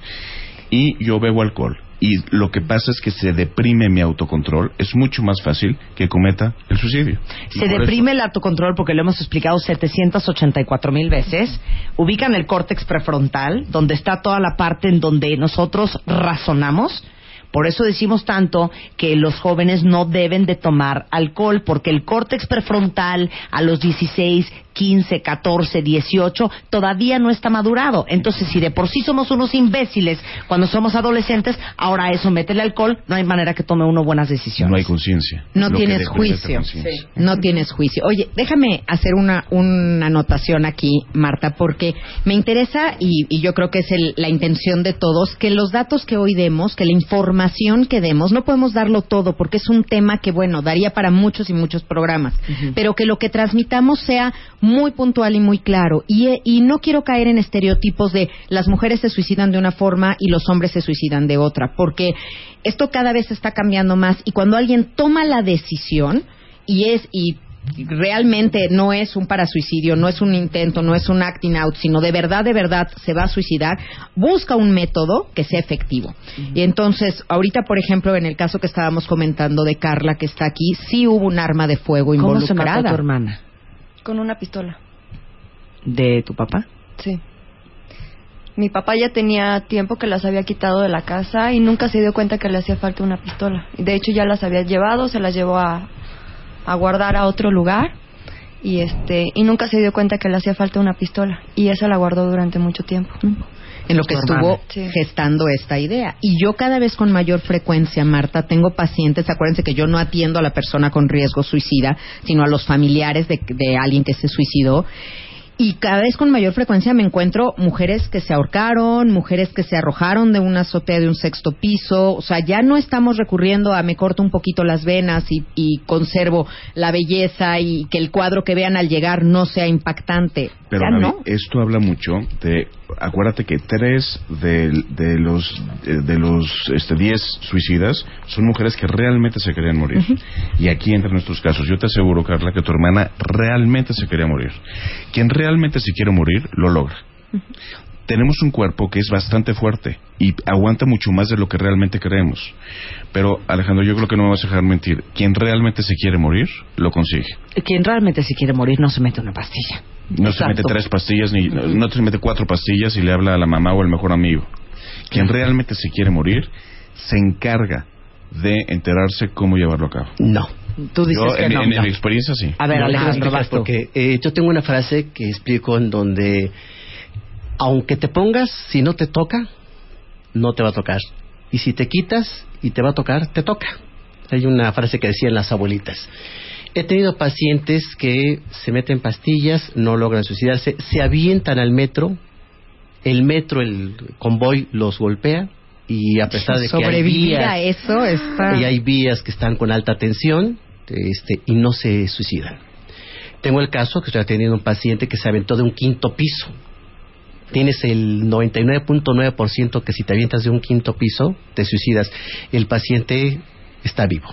y yo bebo alcohol y lo que pasa es que se deprime mi autocontrol, es mucho más fácil que cometa el suicidio. Se deprime el autocontrol porque lo hemos explicado 784 mil veces. Ubican el córtex prefrontal, donde está toda la parte en donde nosotros razonamos. Por eso decimos tanto que los jóvenes no deben de tomar alcohol, porque el córtex prefrontal a los 16, 15, 14, 18 todavía no está madurado. Entonces, si de por sí somos unos imbéciles cuando somos adolescentes, ahora eso mete el alcohol, no hay manera que tome uno buenas decisiones. No hay conciencia. No Lo tienes juicio. No tienes juicio. Oye, déjame hacer una, una anotación aquí, Marta, porque me interesa y, y yo creo que es el- la intención de todos que los datos que hoy demos, que la información que demos, no podemos darlo todo porque es un tema que, bueno, daría para muchos y muchos programas, pero que lo que transmitamos sea muy puntual y muy claro. Y, eh, y no quiero caer en estereotipos de las mujeres se suicidan de una forma y los hombres se suicidan de otra, porque esto cada vez está cambiando más y cuando alguien toma la decisión y es y realmente no es un parasuicidio, no es un intento, no es un acting out, sino de verdad, de verdad se va a suicidar, busca un método que sea efectivo. Y entonces, ahorita, por ejemplo, en el caso que estábamos comentando de Carla, que está aquí, sí hubo un arma de fuego ¿Cómo involucrada. se mató tu hermana? Con una pistola. ¿De tu papá? Sí. Mi papá ya tenía tiempo que las había quitado de la casa y nunca se dio cuenta que le hacía falta una pistola. De hecho, ya las había llevado, se las llevó a, a guardar a otro lugar y este y nunca se dio cuenta que le hacía falta una pistola y esa la guardó durante mucho tiempo. En lo que Tu estuvo. Sí. gestando esta idea. Y yo cada vez con mayor frecuencia, Marta, tengo pacientes, acuérdense que yo no atiendo a la persona con riesgo suicida, sino a los familiares de, de alguien que se suicidó. Y cada vez con mayor frecuencia me encuentro mujeres que se ahorcaron, mujeres que se arrojaron de una azotea de un sexto piso. O sea, ya no estamos recurriendo a me corto un poquito las venas y, y conservo la belleza y que el cuadro que vean al llegar no sea impactante. Pero Ya Gaby, no. esto habla mucho de, acuérdate que tres de, de los de, de los este, diez suicidas son mujeres que realmente se querían morir. Y aquí entran nuestros casos. Yo te aseguro, Carla, que tu hermana realmente se quería morir. Quien realmente se quiere morir, lo logra. Tenemos un cuerpo que es bastante fuerte y aguanta mucho más de lo que realmente creemos. Pero, Alejandro, yo creo que no me vas a dejar mentir. Quien realmente se quiere morir, lo consigue. Quien realmente se quiere morir no se mete una pastilla. No se mete tres pastillas, ni no se mete cuatro pastillas y le habla a la mamá o al mejor amigo. Quien realmente se quiere morir se encarga de enterarse cómo llevarlo a cabo. No. Tú dices Yo, que en, no. en- en mi experiencia, sí. A ver, No, Alejandro, porque eh, yo tengo una frase que explico en donde aunque te pongas, si no te toca, no te va a tocar. Y si te quitas y te va a tocar, te toca. Hay una frase que decían las abuelitas. He tenido pacientes que se meten pastillas, no logran suicidarse, se avientan al metro, el metro, el convoy los golpea y a pesar de que hay vías- a eso está... y hay vías que están con alta tensión este, y no se suicidan. Tengo el caso que estoy atendiendo a un paciente que se aventó de un quinto piso. Tienes el 99.9% que si te avientas de un quinto piso, te suicidas. El paciente está vivo.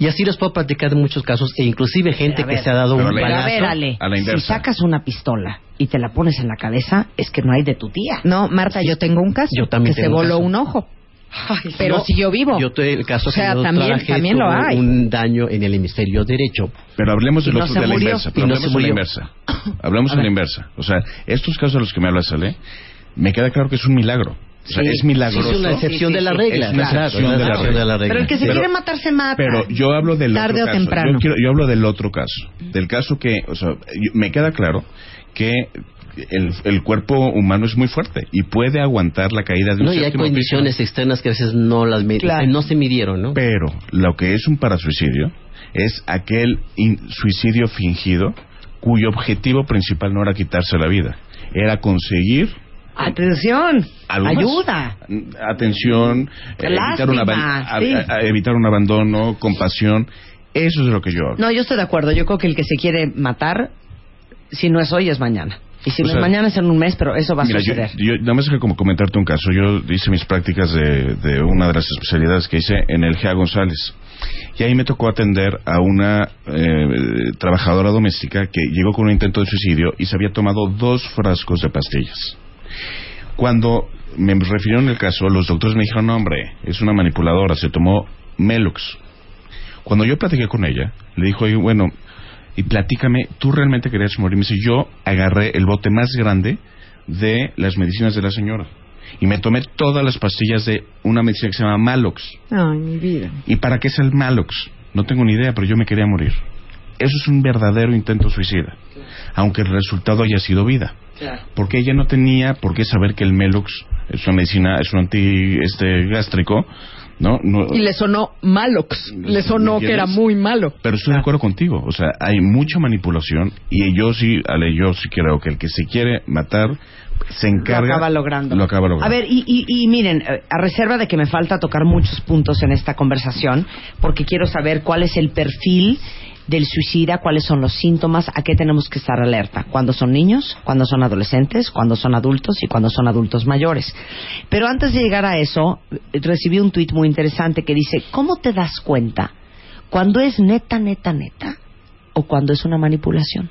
Y así les puedo platicar de muchos casos, e inclusive gente A que se ha dado un Pero a balazo. ver, Ale, a la si sacas una pistola y te la pones en la cabeza, es que no hay de tu tía. No, Marta, yo tengo un caso. Yo también que se tengo voló caso. un ojo. Ay, Pero Yo- siguió vivo. Yo tuve el caso O sea, que yo también- trabajé, también lo hay. un daño en el hemisferio derecho. Pero hablemos Y del no otro se de la murió. inversa. Y Pero no hablemos se de la murió. inversa. Hablamos de la inversa. O sea, estos casos de los que me hablas, Ale, me queda claro que es un milagro. O sea, Sí. es milagroso. Sí, es una excepción Sí, sí, de la regla. Es una claro, excepción de la regla. de la regla. Pero el que se Pero- quiere matar se mata. Pero yo hablo del Tarde otro o caso. temprano. Yo, quiero- yo hablo del otro caso. Del caso que, o sea, yo- me queda claro que el, el cuerpo humano es muy fuerte y puede aguantar la caída de un No, y hay piso. condiciones externas que a veces no las Claro. no se midieron, ¿no? Pero lo que es un parasuicidio es aquel in- suicidio fingido cuyo objetivo principal no era quitarse la vida, era conseguir Atención, ayuda. atención, eh, evitar, un Lástima, aban- a- sí. a- a- evitar un abandono, compasión. Eso es de lo que yo hablo. No, yo estoy de acuerdo. Yo creo que el que se quiere matar, si no es hoy, es mañana. Y si no es mañana, es en un mes, pero eso va a Mira, yo, suceder. yo nada más que como comentarte un caso. Yo hice mis prácticas de, de una de las especialidades que hice en el GEA González. Y ahí me tocó atender a una eh, trabajadora doméstica que llegó con un intento de suicidio y se había tomado dos frascos de pastillas. Cuando me refirieron el caso, los doctores me dijeron, no, hombre, es una manipuladora, se tomó Melux. Cuando yo platiqué con ella, le dijo, "Oye, bueno, y platícame, ¿tú realmente querías morir? Me dice, yo agarré el bote más grande de las medicinas de la señora. Y me tomé todas las pastillas de una medicina que se llama Malox. Ay, mi vida. ¿Y para qué es el Malox? No tengo ni idea, pero yo me quería morir. Eso es un verdadero intento suicida, aunque el resultado haya sido vida. Porque ella no tenía por qué saber que el Melox es una medicina, es un anti este gástrico, ¿no? no Y le sonó Malox. Le sonó que era muy malo. pero estoy de acuerdo contigo, o sea, hay mucha manipulación y yo sí, Ale, yo sí creo que el que se quiere matar se encarga Lo acaba logrando. Lo acaba logrando. A ver, y, y, y miren, eh, a reserva de que me falta tocar muchos puntos en esta conversación, porque quiero saber cuál es el perfil del suicida, cuáles son los síntomas, a qué tenemos que estar alerta, cuando son niños, cuando son adolescentes, cuando son adultos y cuando son adultos mayores. Pero antes de llegar a eso, recibí un tuit muy interesante que dice, ¿cómo te das cuenta cuando es neta, neta, neta o cuando es una manipulación?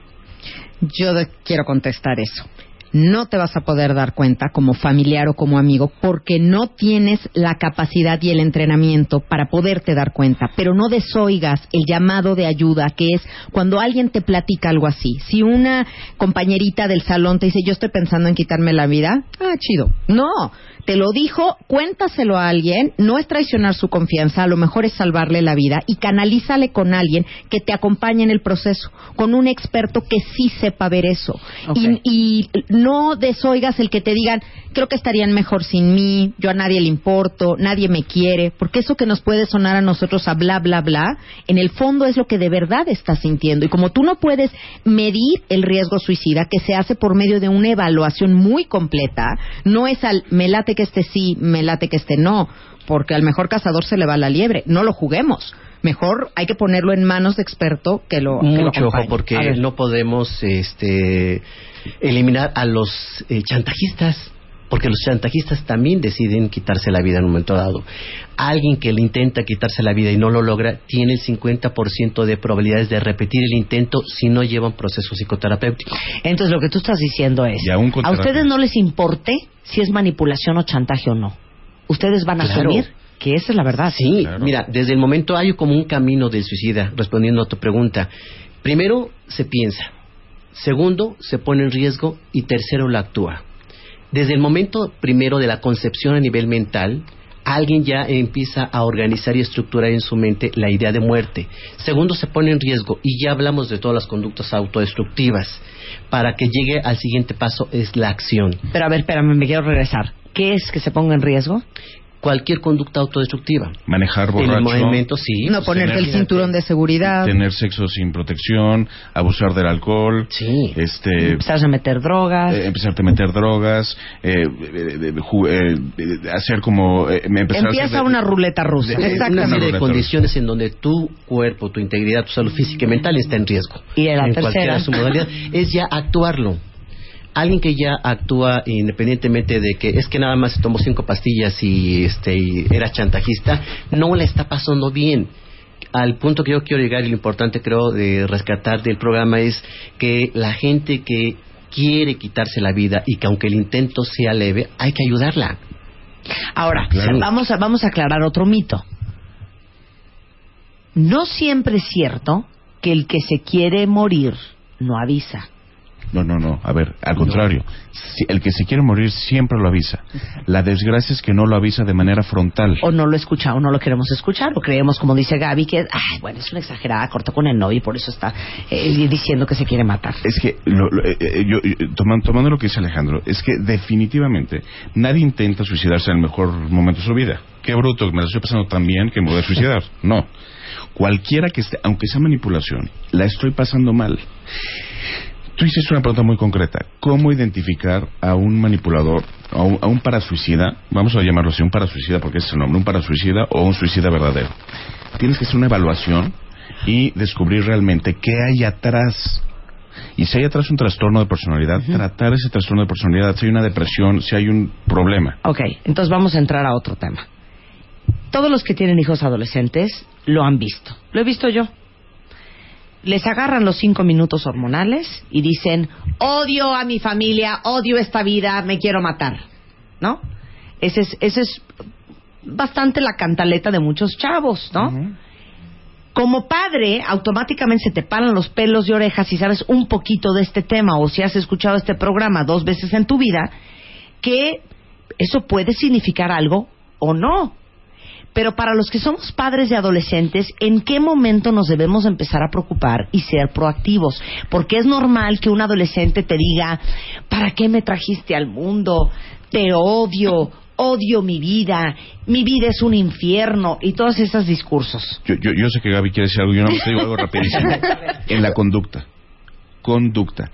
Yo quiero contestar eso. No te vas a poder dar cuenta como familiar o como amigo porque no tienes la capacidad y el entrenamiento para poderte dar cuenta, pero no desoigas el llamado de ayuda que es cuando alguien te platica algo así. Si una compañerita del salón te dice, yo estoy pensando en quitarme la vida, ah, chido. No, te lo dijo, cuéntaselo a alguien, no es traicionar su confianza, a lo mejor es salvarle la vida y canalízale con alguien que te acompañe en el proceso, con un experto que sí sepa ver eso. Y, y no desoigas el que te digan, creo que estarían mejor sin mí, yo a nadie le importo, nadie me quiere, porque eso que nos puede sonar a nosotros a bla, bla, bla, en el fondo es lo que de verdad estás sintiendo. Y como tú no puedes medir el riesgo suicida, que se hace por medio de una evaluación muy completa, no es al me late que este sí, me late que este no, porque al mejor cazador se le va la liebre, no lo juguemos. Mejor hay que ponerlo en manos de experto que lo que lo Mucho ojo, porque no podemos este, eliminar a los eh, chantajistas, porque los chantajistas también deciden quitarse la vida en un momento dado. Alguien que le intenta quitarse la vida y no lo logra, tiene el 50% de probabilidades de repetir el intento si no lleva un proceso psicoterapéutico. Entonces lo que tú estás diciendo es, a ustedes no les importe si es manipulación o chantaje o no. Ustedes van a Claro. asumir que esa es la verdad. Sí, Claro. mira, desde el momento hay como un camino del suicida, respondiendo a tu pregunta. Primero, se piensa. Segundo, se pone en riesgo. Y tercero, lo actúa. Desde el momento primero de la concepción a nivel mental, alguien ya empieza a organizar y estructurar en su mente la idea de muerte. Segundo, se pone en riesgo. Y ya hablamos de todas las conductas autodestructivas. Para que llegue al siguiente paso es la acción. Pero a ver, espérame, me quiero regresar. ¿Qué es que se ponga en riesgo? Cualquier conducta autodestructiva. Manejar En el borracho. momento, sí. no ponerte el tener- cinturón de seguridad. Tener sexo sin protección, abusar del alcohol, Sí. este, Empezar a meter drogas. eh, empezarte a meter drogas, eh, eh, de- ju- eh, de- hacer como eh, empezar a hacer Empieza de- una ruleta rusa. de- Una Exactamente. serie de condiciones en donde tu cuerpo, tu integridad, tu salud física y mental está en riesgo. Y la en tercera. cualquiera de su modalidad, es ya actuarlo. Alguien que ya actúa independientemente de que es que nada más se tomó cinco pastillas y este y era chantajista, no le está pasando bien. Al punto que yo quiero llegar y lo importante creo de rescatar del programa es que la gente que quiere quitarse la vida y que aunque el intento sea leve, hay que ayudarla. Ahora, Claro. vamos, a, vamos a aclarar otro mito. No siempre es cierto que el que se quiere morir no avisa. No, no, no. A ver, al contrario. Si- el que se quiere morir siempre lo avisa. La desgracia es que no lo avisa de manera frontal. O no lo escucha o no lo queremos escuchar. O creemos, como dice Gaby, que ay, bueno, es una exagerada, cortó con el novio y por eso está eh, diciendo que se quiere matar. Es que, lo- lo- eh, eh, yo, yo- toman- tomando lo que dice Alejandro, es que definitivamente nadie intenta suicidarse en el mejor momento de su vida. Qué bruto, me la estoy pasando tan bien que me voy a suicidar. No. Cualquiera que esté, aunque sea manipulación, la estoy pasando mal. Tú hiciste una pregunta muy concreta. ¿Cómo identificar a un manipulador, a un, a un parasuicida? Vamos a llamarlo así, un parasuicida porque ese es el nombre, un parasuicida o un suicida verdadero. Tienes que hacer una evaluación y descubrir realmente qué hay atrás. Y si hay atrás un trastorno de personalidad, tratar ese trastorno de personalidad, si hay una depresión, si hay un problema. Ok, entonces vamos a entrar a otro tema. Todos los que tienen hijos adolescentes lo han visto. Lo he visto yo. Les agarran los cinco minutos hormonales y dicen, odio a mi familia, odio esta vida, me quiero matar. ¿No? Ese es, ese es bastante la cantaleta de muchos chavos, ¿no? Como padre, automáticamente se te paran los pelos de orejas si sabes un poquito de este tema o si has escuchado este programa dos veces en tu vida, que eso puede significar algo o no. Pero para los que somos padres de adolescentes, ¿en qué momento nos debemos empezar a preocupar y ser proactivos? Porque es normal que un adolescente te diga, ¿para qué me trajiste al mundo? Te odio, odio mi vida, mi vida es un infierno y todos esos discursos. Yo, yo, yo sé que Gaby quiere decir algo, yo no te digo algo rapidísimo. En la conducta. Conducta.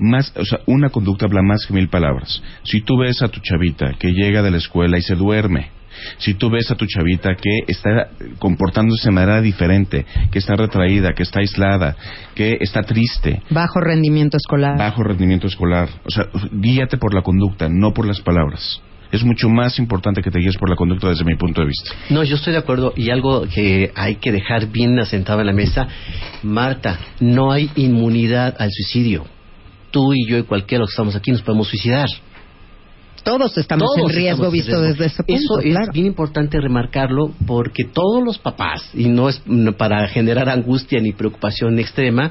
Más, o sea, una conducta habla más que mil palabras. Si tú ves a tu chavita que llega de la escuela y se duerme, si tú ves a tu chavita que está comportándose de manera diferente, que está retraída, que está aislada, que está triste, Bajo rendimiento escolar. bajo rendimiento escolar, o sea, guíate por la conducta, no por las palabras. Es mucho más importante que te guíes por la conducta desde mi punto de vista. No, yo estoy de acuerdo y algo que hay que dejar bien asentado en la mesa, Marta, no hay inmunidad al suicidio. Tú y yo y cualquiera de los que estamos aquí nos podemos suicidar. Todos estamos Todos en riesgo estamos en visto riesgo. desde ese punto. Eso claro. es bien importante remarcarlo porque todos los papás, y no es para generar angustia ni preocupación extrema,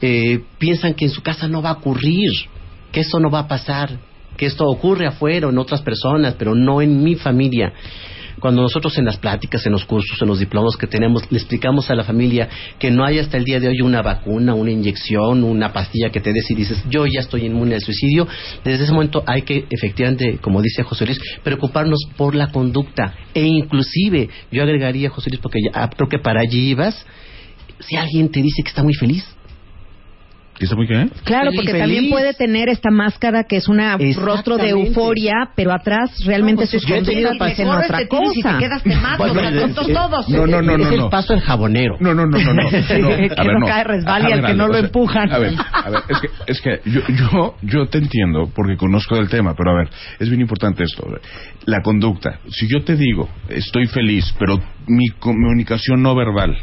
eh, piensan que en su casa no va a ocurrir, que eso no va a pasar, que esto ocurre afuera en otras personas, pero no en mi familia. Cuando nosotros en las pláticas, en los cursos, en los diplomas que tenemos, le explicamos a la familia que no hay hasta el día de hoy una vacuna, una inyección, una pastilla que te des y dices, yo ya estoy inmune al suicidio, desde ese momento hay que efectivamente, como dice José Luis, preocuparnos por la conducta. E inclusive, yo agregaría, José Luis, porque ya, creo que para allí ibas, si alguien te dice que está muy feliz, ¿Que está muy qué? Claro, porque Feliz. también puede tener esta máscara que es un rostro de euforia, pero atrás realmente No, pues, sus dicen Mejor otra cosa. te quedas te mato, Bueno, los eh, todos. No, no, no, es no, el no. paso del jabonero. No, no, no, no, no. No. que A ver, no cae, resbala y A al ver, que no lo o sea, empujan. A ver, a ver, es que, es que yo, yo, yo te entiendo porque conozco del tema, pero a ver, es bien importante esto. La conducta. Si yo te digo, estoy feliz, pero mi comunicación no verbal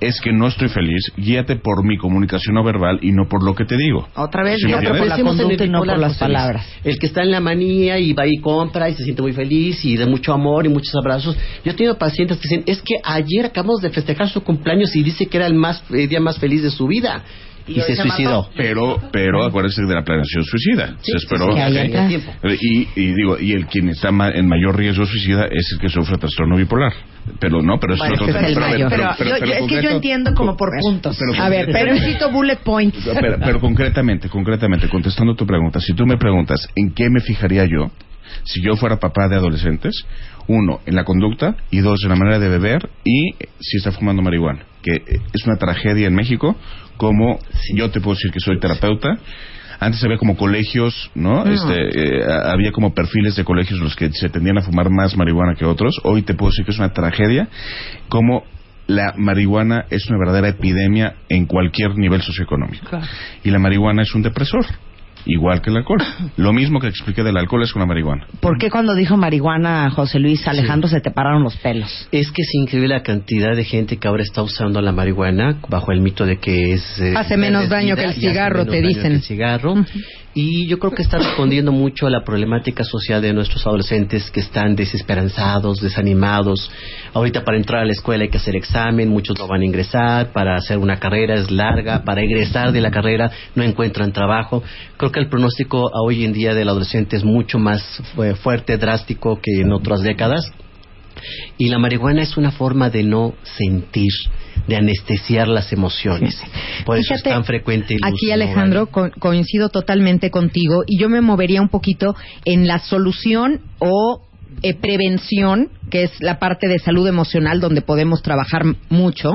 es que no estoy feliz, guíate por mi comunicación no verbal y no por lo que te digo. Otra vez, ¿Sí por la conducta el y no por bipolar, las palabras. El que está en la manía y va y compra y se siente muy feliz y de mucho amor y muchos abrazos. Yo he tenido pacientes que dicen, es que ayer acabamos de festejar su cumpleaños y dice que era el más el día más feliz de su vida. Y, se se suicidó. mató. Pero, pero acuérdense de la planeación suicida. Sí, se esperó. sí. Y, y digo, y el quien está ma- en mayor riesgo suicida es el que sufre trastorno bipolar. Pero no, pero eso Bueno, es otro ese es tema. el Pero es que yo entiendo como por puntos. pero- A ver, pero necesito bullet points. pero, pero concretamente, concretamente, contestando tu pregunta, si tú me preguntas en qué me fijaría yo si yo fuera papá de adolescentes, uno, en la conducta y dos, en la manera de beber y si está fumando marihuana, que es una tragedia en México, como yo te puedo decir que soy terapeuta. Antes había como colegios, ¿no? Este, eh, había como perfiles de colegios los que se tendían a fumar más marihuana que otros. Hoy te puedo decir que es una tragedia, como la marihuana es una verdadera epidemia en cualquier nivel socioeconómico. Claro. Y la marihuana es un depresor, igual que el alcohol. Lo mismo que expliqué del alcohol es con la marihuana. ¿Por qué cuando dijo marihuana José Luis Alejandro se te pararon los pelos? Es que es increíble la cantidad de gente que ahora está usando la marihuana bajo el mito de que es... eh, Hace menos daño que el cigarro, menos te daño dicen. que el cigarro. Y yo creo que está respondiendo mucho a la problemática social de nuestros adolescentes que están desesperanzados, desanimados. Ahorita para entrar a la escuela hay que hacer examen, muchos no van a ingresar, para hacer una carrera es larga, para egresar de la carrera no encuentran trabajo. Creo que el pronóstico a hoy en día del adolescente es mucho más fu- fuerte, drástico que en otras décadas. Y la marihuana es una forma de no sentir, de anestesiar las emociones. Por eso es tan frecuente. el Aquí, uso, Alejandro, co- coincido totalmente contigo y yo me movería un poquito en la solución o eh, prevención, que es la parte de salud emocional donde podemos trabajar mucho.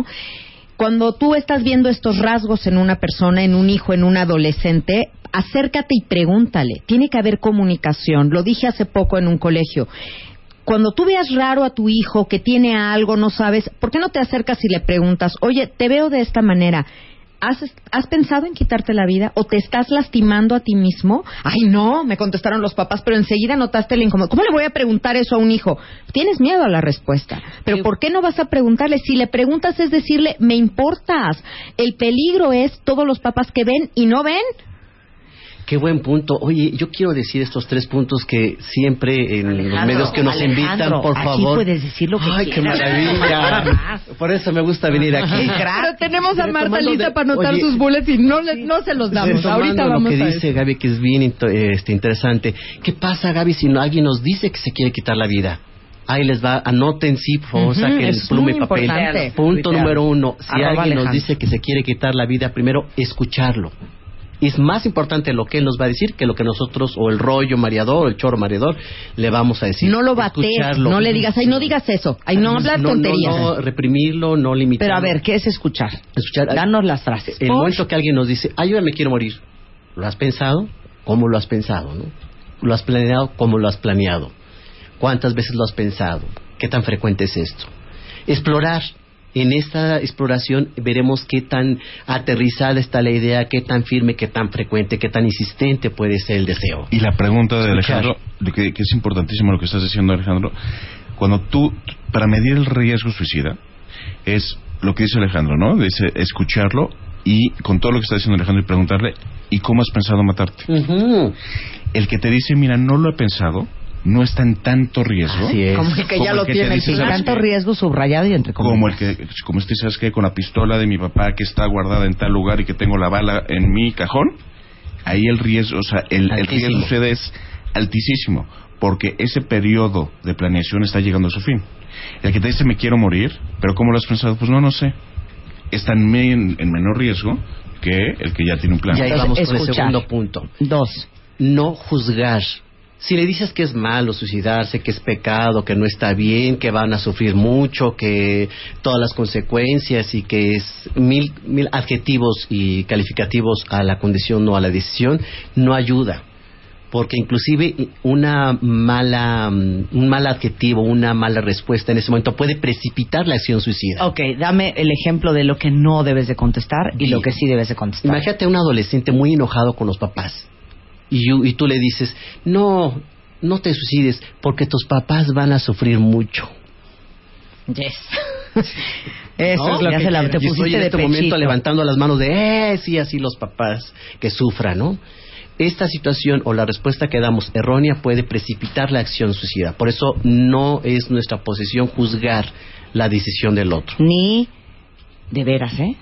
Cuando tú estás viendo estos rasgos en una persona, en un hijo, en un adolescente, acércate y pregúntale. Tiene que haber comunicación. Lo dije hace poco en un colegio cuando tú veas raro a tu hijo que tiene algo, no sabes, ¿por qué no te acercas y le preguntas, oye, te veo de esta manera? ¿Has, ¿Has pensado en quitarte la vida o te estás lastimando a ti mismo? Ay, no, me contestaron los papás, pero enseguida notaste el incómodo. ¿Cómo le voy a preguntar eso a un hijo? Tienes miedo a la respuesta. Pero ¿por qué no vas a preguntarle? Si le preguntas es decirle, me importas. El peligro es todos los papás que ven y no ven. Qué buen punto. Oye, yo quiero decir estos tres puntos que siempre en los medios que nos Alejandro, invitan, por aquí favor. puedes decir lo que Ay, qué quieras. maravilla. Por eso me gusta venir aquí. Pero tenemos a Marta lista de- para anotar oye, sus bullets y no, le- no se los damos. Ahorita lo vamos que a dice eso. Gaby, que es bien este, interesante. ¿Qué pasa, Gaby, si no, alguien nos dice que se quiere quitar la vida? Ahí les va, anoten sí, por favor, Ujú, saquen es pluma y papel. importante. Punto número uno, si Arroba alguien nos dice que se quiere quitar la vida, primero, escucharlo. Es más importante lo que él nos va a decir que lo que nosotros, o el rollo mareador, o el chorro mareador, le vamos a decir. No lo bates, no le digas, ay, no digas eso, ay, no hablas No, no, tonterías. No, reprimirlo, no limitarlo. Pero a ver, ¿qué es escuchar? Escuchar- Danos las frases. El momento que alguien nos dice, ayúdame, me quiero morir. ¿Lo has pensado? ¿Cómo lo has pensado? ¿no? ¿Lo has planeado? ¿Cómo lo has planeado? ¿Cuántas veces lo has pensado? ¿Qué tan frecuente es esto? Explorar. En esta exploración veremos qué tan aterrizada está la idea, qué tan firme, qué tan frecuente, qué tan insistente puede ser el deseo. Y la pregunta de. Alejandro, que, que es importantísimo lo que estás diciendo, Alejandro, cuando tú, para medir el riesgo suicida, es lo que dice Alejandro, ¿no? Dice escucharlo y con todo lo que está diciendo Alejandro y preguntarle, ¿y cómo has pensado matarte? El que te dice, mira, no lo he pensado, no está en tanto riesgo. Así es. Como que, que ya Como lo el que te tiene el dice, sin ¿sabes tanto qué? riesgo subrayado y entre Como el comillas. que, como este, ¿sabes qué? Con la pistola de mi papá que está guardada en tal lugar y que tengo la bala en mi cajón, ahí el riesgo, o sea, el, el riesgo sucede es altísimo, porque ese periodo de planeación está llegando a su fin. El que te dice me quiero morir, pero ¿cómo lo has pensado? Pues no, no sé. Está en, me- en- en menor riesgo que el que ya tiene un plan. Y ahí Entonces, vamos con el segundo punto. Dos. no juzgar Si le dices que es malo suicidarse, que es pecado, que no está bien, que van a sufrir mucho, que todas las consecuencias y que es mil, mil adjetivos y calificativos a la condición o a la decisión, no ayuda. Porque inclusive una mala, un mal adjetivo, una mala respuesta en ese momento puede precipitar la acción suicida. Ok, dame el ejemplo de lo que no debes de contestar y Bien. lo que sí debes de contestar. Imagínate a un adolescente muy enojado con los papás y, y tú le dices, no, no te suicides porque tus papás van a sufrir mucho. Yes. Eso ¿no? es lo que se la, te Y estoy pusiste en de este momento pechito. levantando las manos de, eh, sí, así los papás que sufran, ¿no? Esta situación o la respuesta que damos errónea puede precipitar la acción suicida. Por eso no es nuestra posición juzgar la decisión del otro. Ni de veras, ¿eh?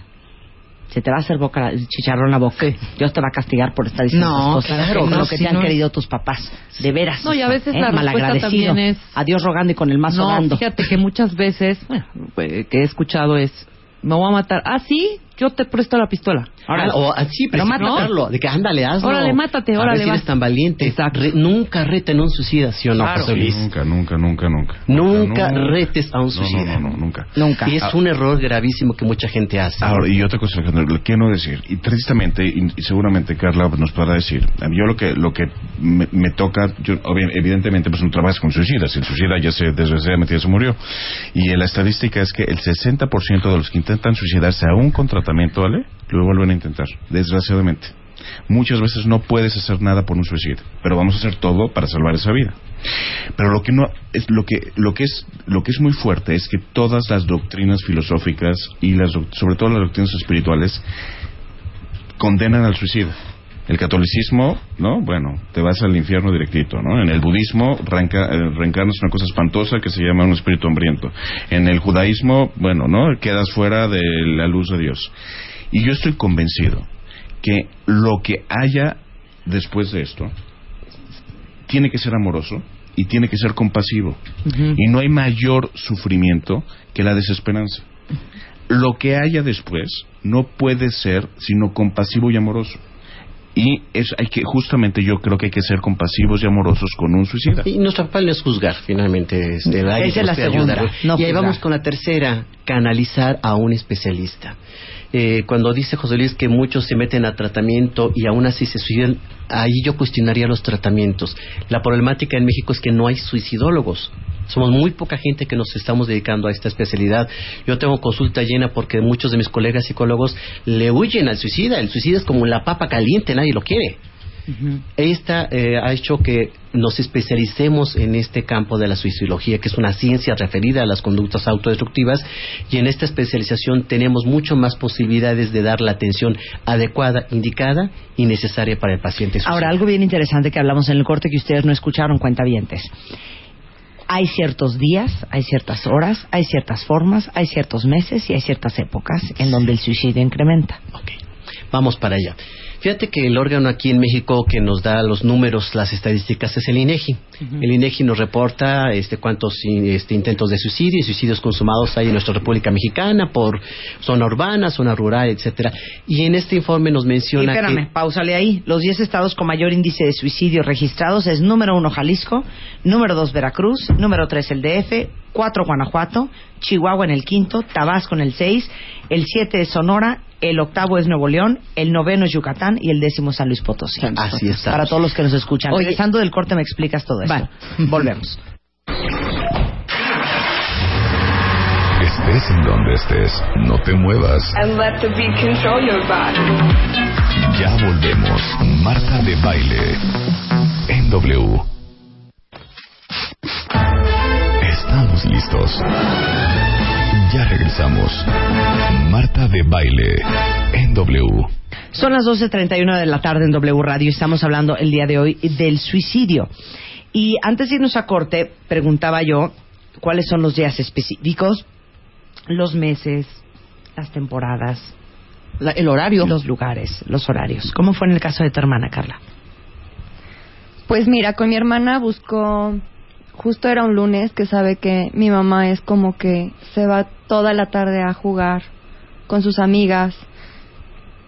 Se te va a hacer boca, chicharrón la boca. Dios te va a castigar por estar diciendo No, esas cosas. claro, no, lo que si te han querido tus papás. De veras. No, y a veces la respuesta malagradecido. también es- A Dios rogando y con el mazo no, dando. fíjate que muchas veces, bueno, eh, que he escuchado es, me voy a matar. Ah, sí, yo te presto la pistola. Ah, o así, pero Pero mátatelo. De que ándale, hazlo. Órale, mátate, A ver órale, si eres tan valiente. Exacto. Re- nunca reten a un suicida, ¿sí o no, Claro. José Luis? Nunca, nunca, nunca, nunca. Nunca Nunca. retes a un suicida. No, no, no, nunca. Nunca. Y es un error gravísimo que mucha gente hace. Ahora, y otra cosa, Alejandro, lo que no decir, y precisamente, y, y seguramente Carla nos podrá decir, a mí yo lo que, lo que me, me toca, yo, evidentemente, pues no trabajas con suicidas, el suicida ya se, desgraciadamente ya se murió, y la estadística es que el 60% de los que intentan suicidarse aún con tratamiento, ¿vale? Lo vuelven a intentar, desgraciadamente. Muchas veces no puedes hacer nada por un suicidio, pero vamos a hacer todo para salvar esa vida. Pero lo que no es lo que lo que es lo que es muy fuerte es que todas las doctrinas filosóficas y las sobre todo las doctrinas espirituales condenan al suicidio. El catolicismo, ¿no? Bueno, te vas al infierno directito, ¿no? En el budismo reenca- eh, reencarnas una cosa espantosa que se llama un espíritu hambriento. En el judaísmo, bueno, ¿no? Quedas fuera de la luz de Dios. Y yo estoy convencido que lo que haya después de esto tiene que ser amoroso y tiene que ser compasivo. Y no hay mayor sufrimiento que la desesperanza. Lo que haya después no puede ser sino compasivo y amoroso. Y es, hay que, justamente yo creo que hay que ser compasivos y amorosos con un suicida. Y nuestro papel no es juzgar, finalmente. Este, Esa es la segunda, no y ahí vamos con la tercera, canalizar a un especialista. Eh, cuando dice José Luis que muchos se meten a tratamiento y aún así se suicidan, ahí yo cuestionaría los tratamientos. La problemática en México es que no hay suicidólogos. Somos muy poca gente que nos estamos dedicando a esta especialidad. Yo tengo consulta llena porque muchos de mis colegas psicólogos le huyen al suicida. El suicida es como la papa caliente, nadie lo quiere. Esta eh, ha hecho que nos especialicemos en este campo de la suicidología, que es una ciencia referida a las conductas autodestructivas, y en esta especialización tenemos mucho más posibilidades de dar la atención adecuada, indicada y necesaria para el paciente. suicida. Ahora, algo bien interesante que hablamos en el corte que ustedes no escucharon, cuentavientes. Hay ciertos días, hay ciertas horas, hay ciertas formas, hay ciertos meses y hay ciertas épocas en donde el suicidio incrementa. Ok, vamos para allá. Fíjate que el órgano aquí en México que nos da los números, las estadísticas es el INEGI. El INEGI nos reporta este cuántos este, intentos de suicidio y suicidios consumados hay en nuestra República Mexicana por zona urbana, zona rural, etcétera. Y en este informe nos menciona espérame, que pausale ahí. Los 10 estados con mayor índice de suicidio registrados es número 1 Jalisco, número 2 Veracruz, número 3 el DF, 4 Guanajuato, Chihuahua en el quinto, Tabasco en el 6, el 7 es Sonora, el octavo es Nuevo León, el noveno es Yucatán y el décimo San Luis Potosí. Así está. Para todos los que nos escuchan. Oye. Regresando del corte me explicas todo eso. Vale. Volvemos. Estés en donde estés, no te muevas. and let the beat control your body. Ya volvemos. Marta de baile. En W. Estamos listos. Ya regresamos. Marta de baile. En W. Son las 12.31 de la tarde en W Radio y estamos hablando el día de hoy del suicidio. Y antes de irnos a corte, preguntaba yo cuáles son los días específicos, los meses, las temporadas, La- el horario. los lugares, los horarios. ¿Cómo fue en el caso de tu hermana, Carla? Pues mira, con mi hermana buscó, justo era un lunes que sabe que mi mamá es como que se va toda la tarde a jugar con sus amigas.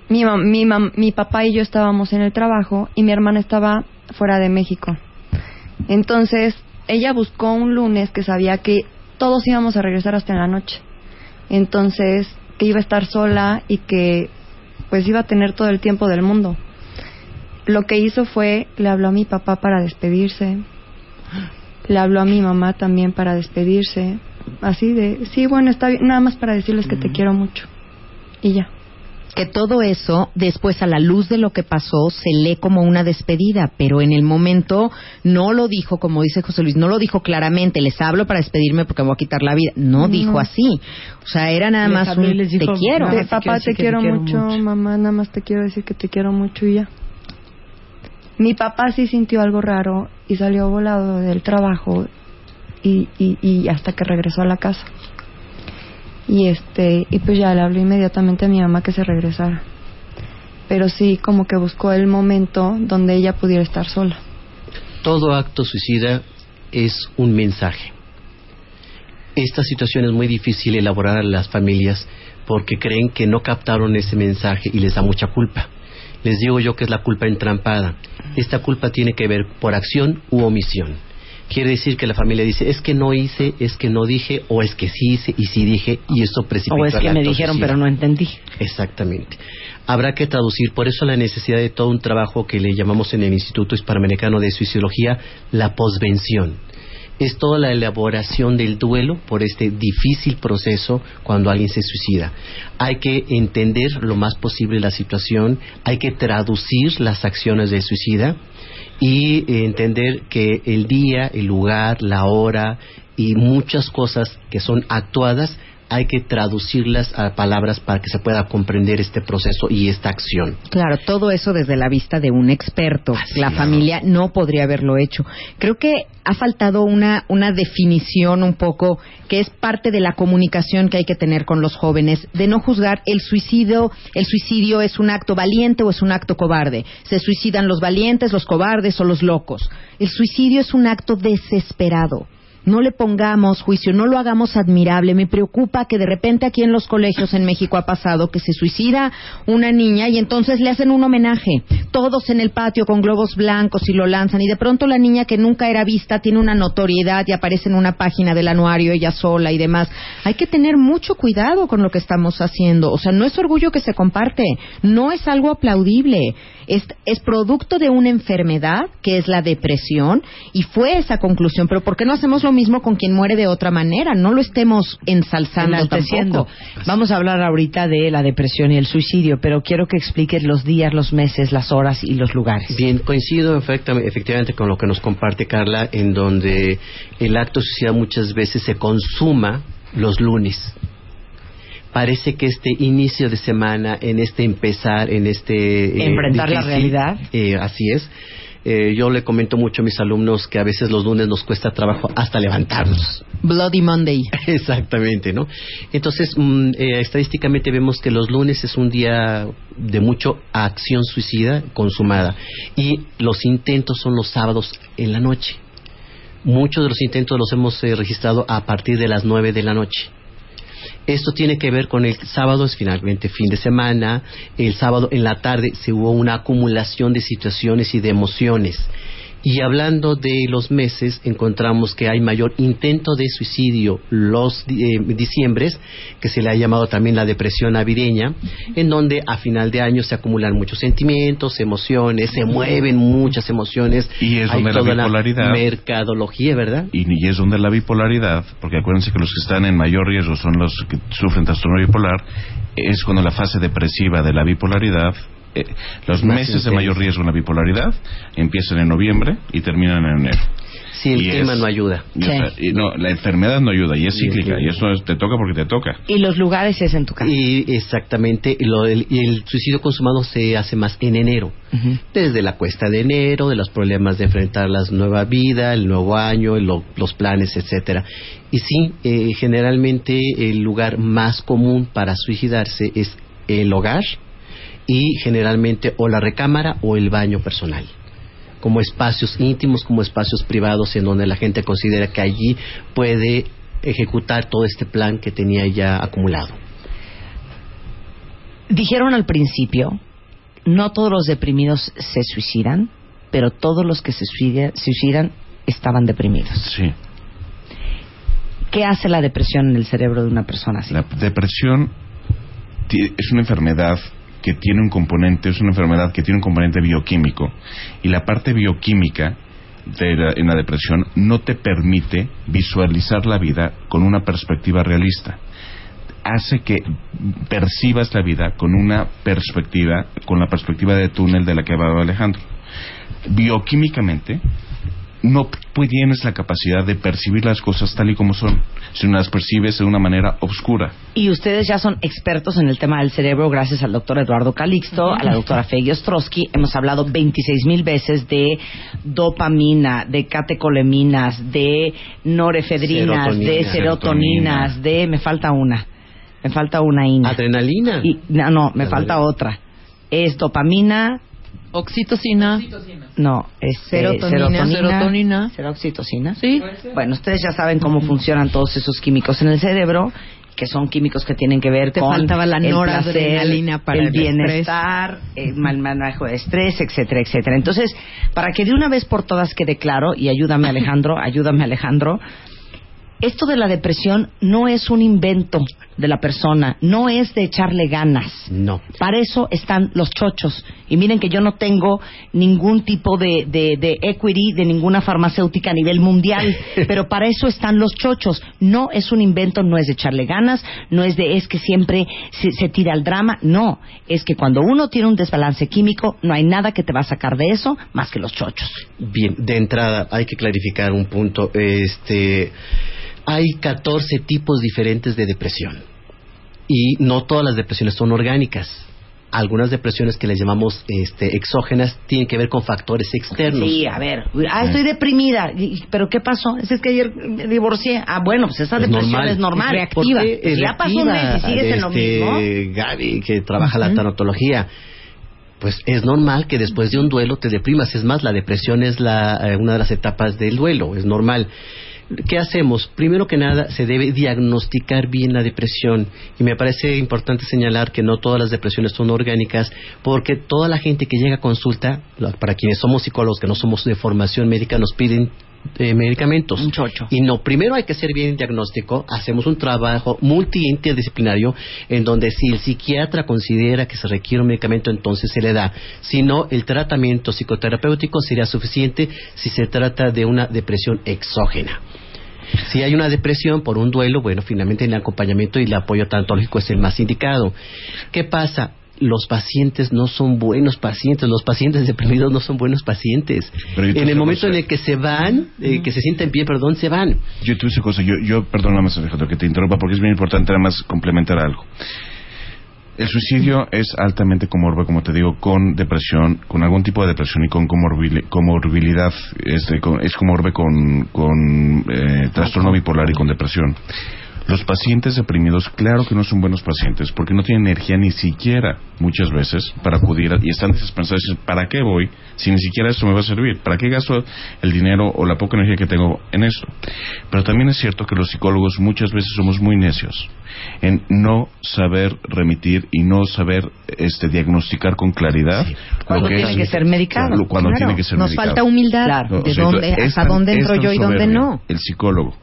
Mi, mam- mi, mam- mi papá y yo estábamos en el trabajo y mi hermana estaba fuera de México. Entonces, ella buscó un lunes que sabía que todos íbamos a regresar hasta en la noche. Entonces, que iba a estar sola y que pues iba a tener todo el tiempo del mundo. Lo que hizo fue, le habló a mi papá para despedirse, le habló a mi mamá también para despedirse, así de, sí, bueno, está bien, nada más para decirles que te quiero mucho. Y ya. Que todo eso, después a la luz de lo que pasó, se lee como una despedida, pero en el momento no lo dijo, como dice José Luis, no lo dijo claramente, les hablo para despedirme porque me voy a quitar la vida. No, No. dijo así. O sea, era nada Les más habló un les dijo, te quiero. "Nada De, más te papá, quiero te decir que quiero, te quiero mucho, mucho". mamá, nada más te quiero decir que te quiero mucho y ya. Mi papá sí sintió algo raro y salió volado del trabajo y, y, y hasta que regresó a la casa. Y este, y pues ya le habló inmediatamente a mi mamá que se regresara. Pero sí como que buscó el momento donde ella pudiera estar sola. Todo acto suicida es un mensaje. Esta situación es muy difícil elaborar a las familias porque creen que no captaron ese mensaje y les da mucha culpa. Les digo yo que es la culpa entrampada. Esta culpa tiene que ver por acción u omisión. Quiere decir que la familia dice, es que no hice, es que no dije, o es que sí hice y sí dije, y eso precipita O es que me dijeron, pero no entendí. Exactamente. Habrá que traducir, por eso la necesidad de todo un trabajo que le llamamos en el Instituto Hispanoamericano de Suicidología la posvención. Es toda la elaboración del duelo por este difícil proceso cuando alguien se suicida. Hay que entender lo más posible la situación, hay que traducir las acciones del suicida y eh, entender que el día, el lugar, la hora y muchas cosas que son actuadas hay que traducirlas a palabras para que se pueda comprender este proceso y esta acción. Claro, todo eso desde la vista de un experto. Así la es. familia no podría haberlo hecho. Creo que ha faltado una, una definición un poco que es parte de la comunicación que hay que tener con los jóvenes, de no juzgar el suicidio, el suicidio es un acto valiente o es un acto cobarde. Se suicidan los valientes, los cobardes o los locos. El suicidio es un acto desesperado. No le pongamos juicio, no lo hagamos admirable. Me preocupa que de repente aquí en los colegios en México ha pasado que se suicida una niña y entonces le hacen un homenaje. Todos en el patio con globos blancos y lo lanzan y de pronto la niña que nunca era vista tiene una notoriedad y aparece en una página del anuario ella sola y demás. Hay que tener mucho cuidado con lo que estamos haciendo. O sea, no es orgullo que se comparte, no es algo aplaudible. Es, es producto de una enfermedad que es la depresión y fue esa conclusión. Pero ¿por qué no hacemos lo mismo con quien muere de otra manera? No lo estemos ensalzando tampoco. Vamos a hablar ahorita de la depresión y el suicidio, pero quiero que expliques los días, los meses, las horas y los lugares. Bien, coincido efectivamente con lo que nos comparte Carla, en donde el acto suicida muchas veces se consuma los lunes. Parece que este inicio de semana, en este empezar, en este... eh, Enfrentar la realidad. eh, así es. Eh, yo le comento mucho a mis alumnos que a veces los lunes nos cuesta trabajo hasta levantarnos. Bloody Monday. Exactamente, ¿no? Entonces, mm, eh, estadísticamente vemos que los lunes es un día de mucho acción suicida consumada y los intentos son los sábados en la noche. Muchos de los intentos los hemos eh, registrado a partir de las nueve de la noche. Esto tiene que ver con el sábado, es finalmente fin de semana. El sábado en la tarde se hubo una acumulación de situaciones y de emociones. Y hablando de los meses, encontramos que hay mayor intento de suicidio los eh, diciembres, que se le ha llamado también la depresión navideña, en donde a final de año se acumulan muchos sentimientos, emociones, se mueven muchas emociones. Y es Hay donde la bipolaridad- mercadología, ¿verdad? Y, y es donde la bipolaridad, porque acuérdense que los que están en mayor riesgo son los que sufren trastorno bipolar, es cuando la fase depresiva de la bipolaridad, eh, los Más meses de mayor riesgo en la bipolaridad empiezan en noviembre y terminan en enero. Si el Y clima es- no ayuda. y, o sea, y no, la enfermedad no ayuda y es Y es cíclica y eso es- te toca porque te toca. Y los lugares es en tu casa. Y exactamente, y lo- el, y el suicidio consumado se hace más en enero. Desde la cuesta de enero, de los problemas de enfrentar la nueva vida, el nuevo año, el- los planes, etcétera. Y sí, eh, generalmente el lugar más común para suicidarse es el hogar y generalmente o la recámara o el baño personal como espacios íntimos, como espacios privados en donde la gente considera que allí puede ejecutar todo este plan que tenía ya acumulado. Dijeron al principio, no todos los deprimidos se suicidan, pero todos los que se suicida- suicidan estaban deprimidos. Sí. ¿Qué hace la depresión en el cerebro de una persona así? La depresión es una enfermedad que tiene un componente, es una enfermedad que tiene un componente bioquímico y la parte bioquímica de la- en la depresión no te permite visualizar la vida con una perspectiva realista. Hace que percibas la vida con una perspectiva, con la perspectiva de túnel de la que hablaba Alejandro. Bioquímicamente, no pu- tienes la capacidad de percibir las cosas tal y como son, sino las percibes de una manera oscura. Y ustedes ya son expertos en el tema del cerebro gracias al doctor Eduardo Calixto, a la doctora Feggy Ostrowski. Hemos hablado 26 mil veces de dopamina, de catecoleminas, de norefedrinas, de Serotonina. serotoninas, de... Me falta una. Me falta una ina. Adrenalina. Y, no, no, me Adrenalina. falta otra. Es dopamina, Oxitocina. no, es eh, Serotonina. Serotonina. ¿Será oxitocina? Sí. Bueno, ustedes ya saben cómo funcionan todos esos químicos en el cerebro, que son químicos que tienen que ver Te con faltaba la el placer, para el el bienestar, el mal manejo de estrés, etcétera, etcétera. Entonces, para que de una vez por todas quede claro, y ayúdame Alejandro, ayúdame Alejandro, esto de la depresión no es un invento de la persona, no es de echarle ganas. No. Para eso están los chochos. Y miren que yo no tengo ningún tipo de, de, de equity de ninguna farmacéutica a nivel mundial, pero para eso están los chochos. No es un invento, no es de echarle ganas, no es de es que siempre se, se tira al drama, no. Es que cuando uno tiene un desbalance químico, no hay nada que te va a sacar de eso más que los chochos. Bien, de entrada hay que clarificar un punto. Este, hay 14 tipos diferentes de depresión y no todas las depresiones son orgánicas. Algunas depresiones que les llamamos este, exógenas tienen que ver con factores externos. Sí, a ver, ah, estoy deprimida, Y- y- pero ¿qué pasó? Es que ayer me divorcié. Ah, bueno, pues esa Es depresión normal. es normal, Es reactiva. Porque es ya pasó un mes y sigues en lo Este, mismo. Gaby, que trabaja la tanatología, pues es normal que después de un duelo te deprimas. Es más, la depresión es la, eh, una de las etapas del duelo, es normal. ¿Qué hacemos? Primero que nada, se debe diagnosticar bien la depresión. Y me parece importante señalar que no todas las depresiones son orgánicas, porque toda la gente que llega a consulta, para quienes somos psicólogos que no somos de formación médica, nos piden eh, medicamentos. Un chocho. Y no, primero hay que hacer bien el diagnóstico, hacemos un trabajo multi-interdisciplinario en donde si el psiquiatra considera que se requiere un medicamento, entonces se le da. Si no, el tratamiento psicoterapéutico sería suficiente si se trata de una depresión exógena. Si hay una depresión por un duelo, bueno, finalmente el acompañamiento y el apoyo tanatológico es el más indicado. ¿Qué pasa? Los pacientes no son buenos pacientes, los pacientes deprimidos no son buenos pacientes. En el momento en el que se van, eh, que se sienten bien, perdón, se van. Yo te una cosa, yo, yo perdóname Alejandro que te interrumpa porque es bien importante además complementar algo. El suicidio es altamente comorbe, como te digo, con depresión, con algún tipo de depresión y con comorbili- comorbilidad. Este, con- es comorbe con, con eh, trastorno bipolar y con depresión. Los pacientes deprimidos, claro que no son buenos pacientes, porque no tienen energía ni siquiera, muchas veces, para acudir a- y están desesperanzados. y dicen, ¿Para qué voy si ni siquiera esto me va a servir? ¿Para qué gasto el dinero o la poca energía que tengo en esto? Pero también es cierto que los psicólogos muchas veces somos muy necios en no saber remitir y no saber este, diagnosticar con claridad Cuando que tiene es- que ser medicado. lo- cuando Claro, tiene que ser nos medicado. falta humildad Claro. de O sea, dónde, hasta tan- dónde entro yo y dónde no. El psicólogo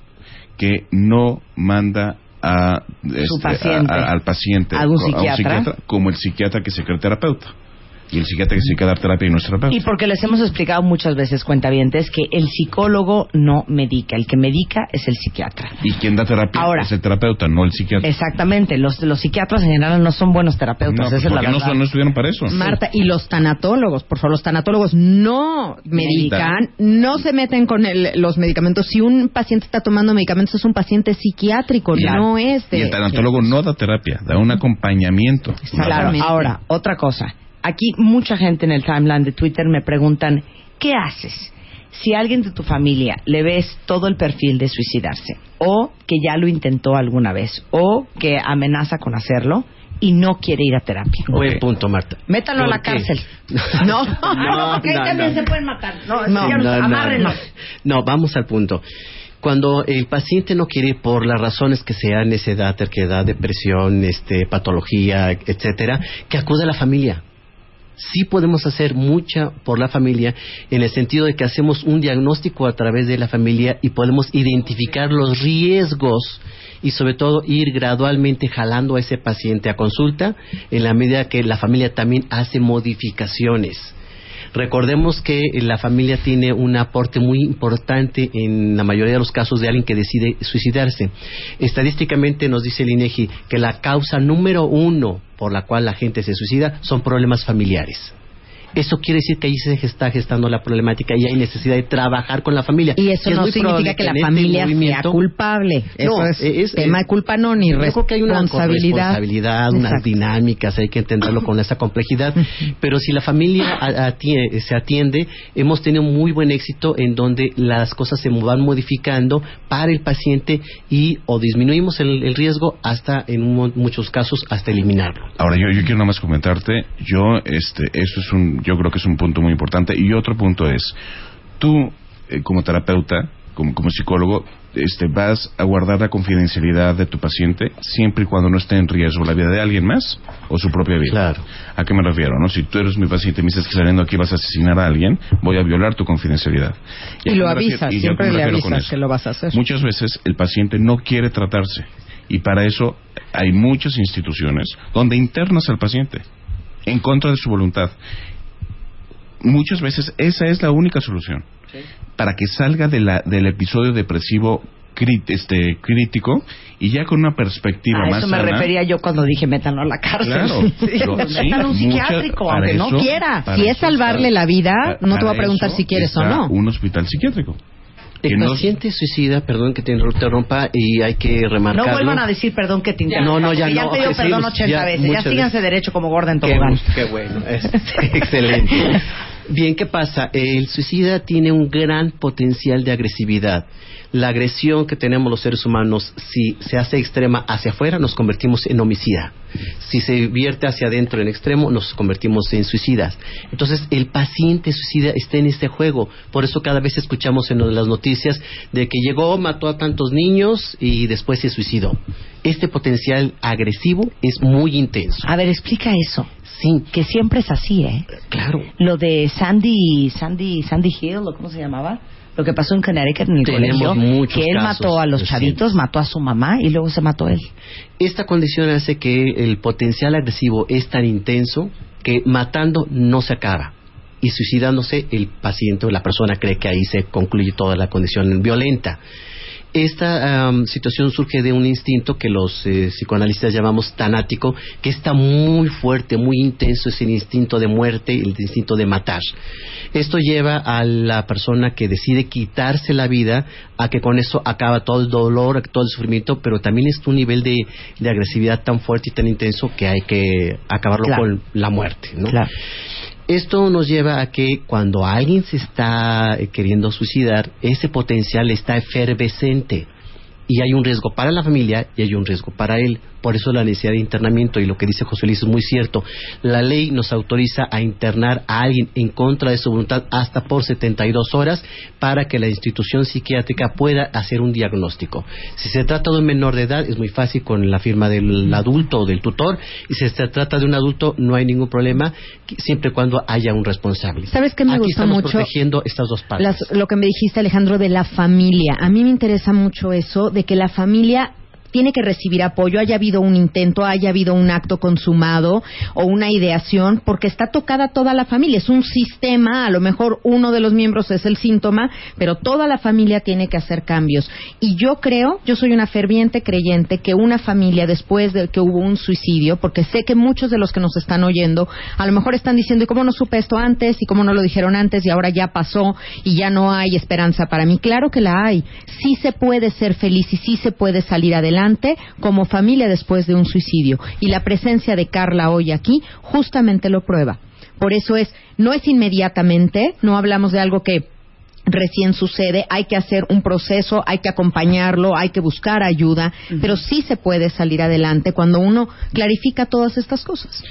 que no manda a, este, paciente. a- a- al paciente A un co- psiquiatra. como el psiquiatra que se cree terapeuta y el psiquiatra que se cree dar terapia y no es terapeuta. Y porque les hemos explicado muchas veces, cuentavientes, que el psicólogo no medica, el que medica es el psiquiatra. Y quien da terapia Ahora. es el terapeuta, no el psiquiatra. Exactamente, los, los psiquiatras en general no son buenos no, terapeutas, pues esa es la porque no, verdad. son- no estuvieron para eso. Marta, y los tanatólogos, por favor, los tanatólogos no medican, no se meten con el- los medicamentos. Si un paciente está tomando medicamentos, es un paciente psiquiátrico, Claro. no es de... Y el tanatólogo no da terapia, da un acompañamiento. Claro, Exactamente. ahora, otra cosa. Aquí mucha gente en el timeline de Twitter me preguntan, ¿qué haces? Si a alguien de tu familia le ves todo el perfil de suicidarse, o que ya lo intentó alguna vez, o que amenaza con hacerlo y no quiere ir a terapia. Buen punto, Marta. Métanlo a la cárcel. No, no, porque ahí no, también no. se pueden matar. No, No, no, no, no. No, vamos al punto. Cuando el paciente no quiere ir por las razones que sean, necedad, terquedad, depresión, este, patología, etcétera, que acude a la familia. Sí podemos hacer mucha por la familia en el sentido de que hacemos un diagnóstico a través de la familia y podemos identificar los riesgos y sobre todo ir gradualmente jalando a ese paciente a consulta en la medida que la familia también hace modificaciones. Recordemos que la familia tiene un aporte muy importante en la mayoría de los casos de alguien que decide suicidarse. Estadísticamente nos dice el INEGI que la causa número uno por la cual la gente se suicida son problemas familiares. Eso quiere decir que ahí se está gestando la problemática y hay necesidad de trabajar con la familia. Y eso es no significa que la este familia sea culpable. Eso No, es, es- tema es- de culpa no, ni creo que hay una responsabilidad. responsabilidad, unas Exacto. dinámicas, hay que entenderlo con esa complejidad. Pero si la familia a- atie- se atiende, hemos tenido muy buen éxito en donde las cosas se van modificando para el paciente y o disminuimos el, el riesgo hasta, en mu- muchos casos, hasta eliminarlo. Ahora, yo, yo quiero nada más comentarte, yo, este, eso es un, yo creo que es un punto muy importante. Y otro punto es, tú, eh, como terapeuta, como, como psicólogo, este, vas a guardar la confidencialidad de tu paciente siempre y cuando no esté en riesgo la vida de alguien más o su propia vida. Claro. ¿A qué me refiero? no? Si tú eres mi paciente y me dices que saliendo aquí vas a asesinar a alguien, voy a violar tu confidencialidad. Y lo avisas, y siempre le avisas que lo vas a hacer. Muchas veces el paciente no quiere tratarse y para eso hay muchas instituciones donde internas al paciente en contra de su voluntad. Muchas veces esa es la única solución para que salga de la, del episodio depresivo este, crítico y ya con una perspectiva A más eso me sana. refería yo cuando dije métanlo a la cárcel. Claro. Sí, Lo- sí, métanlo a un psiquiátrico, aunque no quiera. Si es salvarle está- la vida, no te voy a preguntar si quieres o no. Un hospital psiquiátrico. El no- paciente suicida, perdón que te interrumpa, y hay que No remarcarlo. vuelvan a decir perdón que te interrumpa. No, no, ya no, han ok, sí, perdón pues, 80 ya veces. Ya síganse derecho como Gordon Tobogán. qué bueno, es- excelente. Bien, ¿qué pasa? El suicida tiene un gran potencial de agresividad. La agresión que tenemos los seres humanos, si se hace extrema hacia afuera, nos convertimos en homicida. Si se vierte hacia adentro en extremo, nos convertimos en suicidas. Entonces, el paciente suicida está en este juego. Por eso cada vez escuchamos en las noticias de que llegó, mató a tantos niños y después se suicidó. Este potencial agresivo es muy intenso. A ver, explica eso. Sí, Que siempre es así, ¿eh? claro. Lo de Sandy, Sandy, Sandy Hill, ¿o cómo se llamaba? Lo que pasó en Connecticut en el Tenemos colegio, que él casos mató a los chavitos, mató a su mamá y luego se mató él. Esta condición hace que el potencial agresivo es tan intenso que matando no se acaba. Y suicidándose, el paciente o la persona cree que ahí se concluye toda la condición violenta. Esta situación surge de un instinto que los eh, psicoanalistas llamamos tanático, que está muy fuerte, muy intenso, es el instinto de muerte, el instinto de matar. Esto lleva a la persona que decide quitarse la vida a que con eso acaba todo el dolor, todo el sufrimiento, pero también es un nivel de, de agresividad tan fuerte y tan intenso que hay que acabarlo Claro. con la muerte. ¿no? Claro. Esto nos lleva a que cuando alguien se está queriendo suicidar, ese potencial está efervescente y hay un riesgo para la familia y hay un riesgo para él. Por eso la necesidad de internamiento y lo que dice José Luis es muy cierto. La ley nos autoriza a internar a alguien en contra de su voluntad hasta por 72 horas para que la institución psiquiátrica pueda hacer un diagnóstico. Si se trata de un menor de edad es muy fácil con la firma del adulto o del tutor y si se trata de un adulto no hay ningún problema siempre y cuando haya un responsable. ¿Sabes qué me Aquí gustó estamos mucho? protegiendo estas dos partes. Las- lo que me dijiste, Alejandro, de la familia. A mí me interesa mucho eso, de que la familia tiene que recibir apoyo, haya habido un intento, haya habido un acto consumado o una ideación, porque está tocada toda la familia. Es un sistema, a lo mejor uno de los miembros es el síntoma, pero toda la familia tiene que hacer cambios. Y yo creo, yo soy una ferviente creyente que una familia después de que hubo un suicidio, porque sé que muchos de los que nos están oyendo a lo mejor están diciendo, ¿y cómo no supe esto antes? ¿Y cómo no lo dijeron antes? Y ahora ya pasó y ya no hay esperanza para mí. Claro que la hay. Sí se puede ser feliz y sí se puede salir adelante como familia después de un suicidio. Y la presencia de Carla hoy aquí justamente lo prueba. Por eso es, no es inmediatamente, no hablamos de algo que recién sucede, hay que hacer un proceso, hay que acompañarlo, hay que buscar ayuda, pero sí se puede salir adelante cuando uno clarifica todas estas cosas.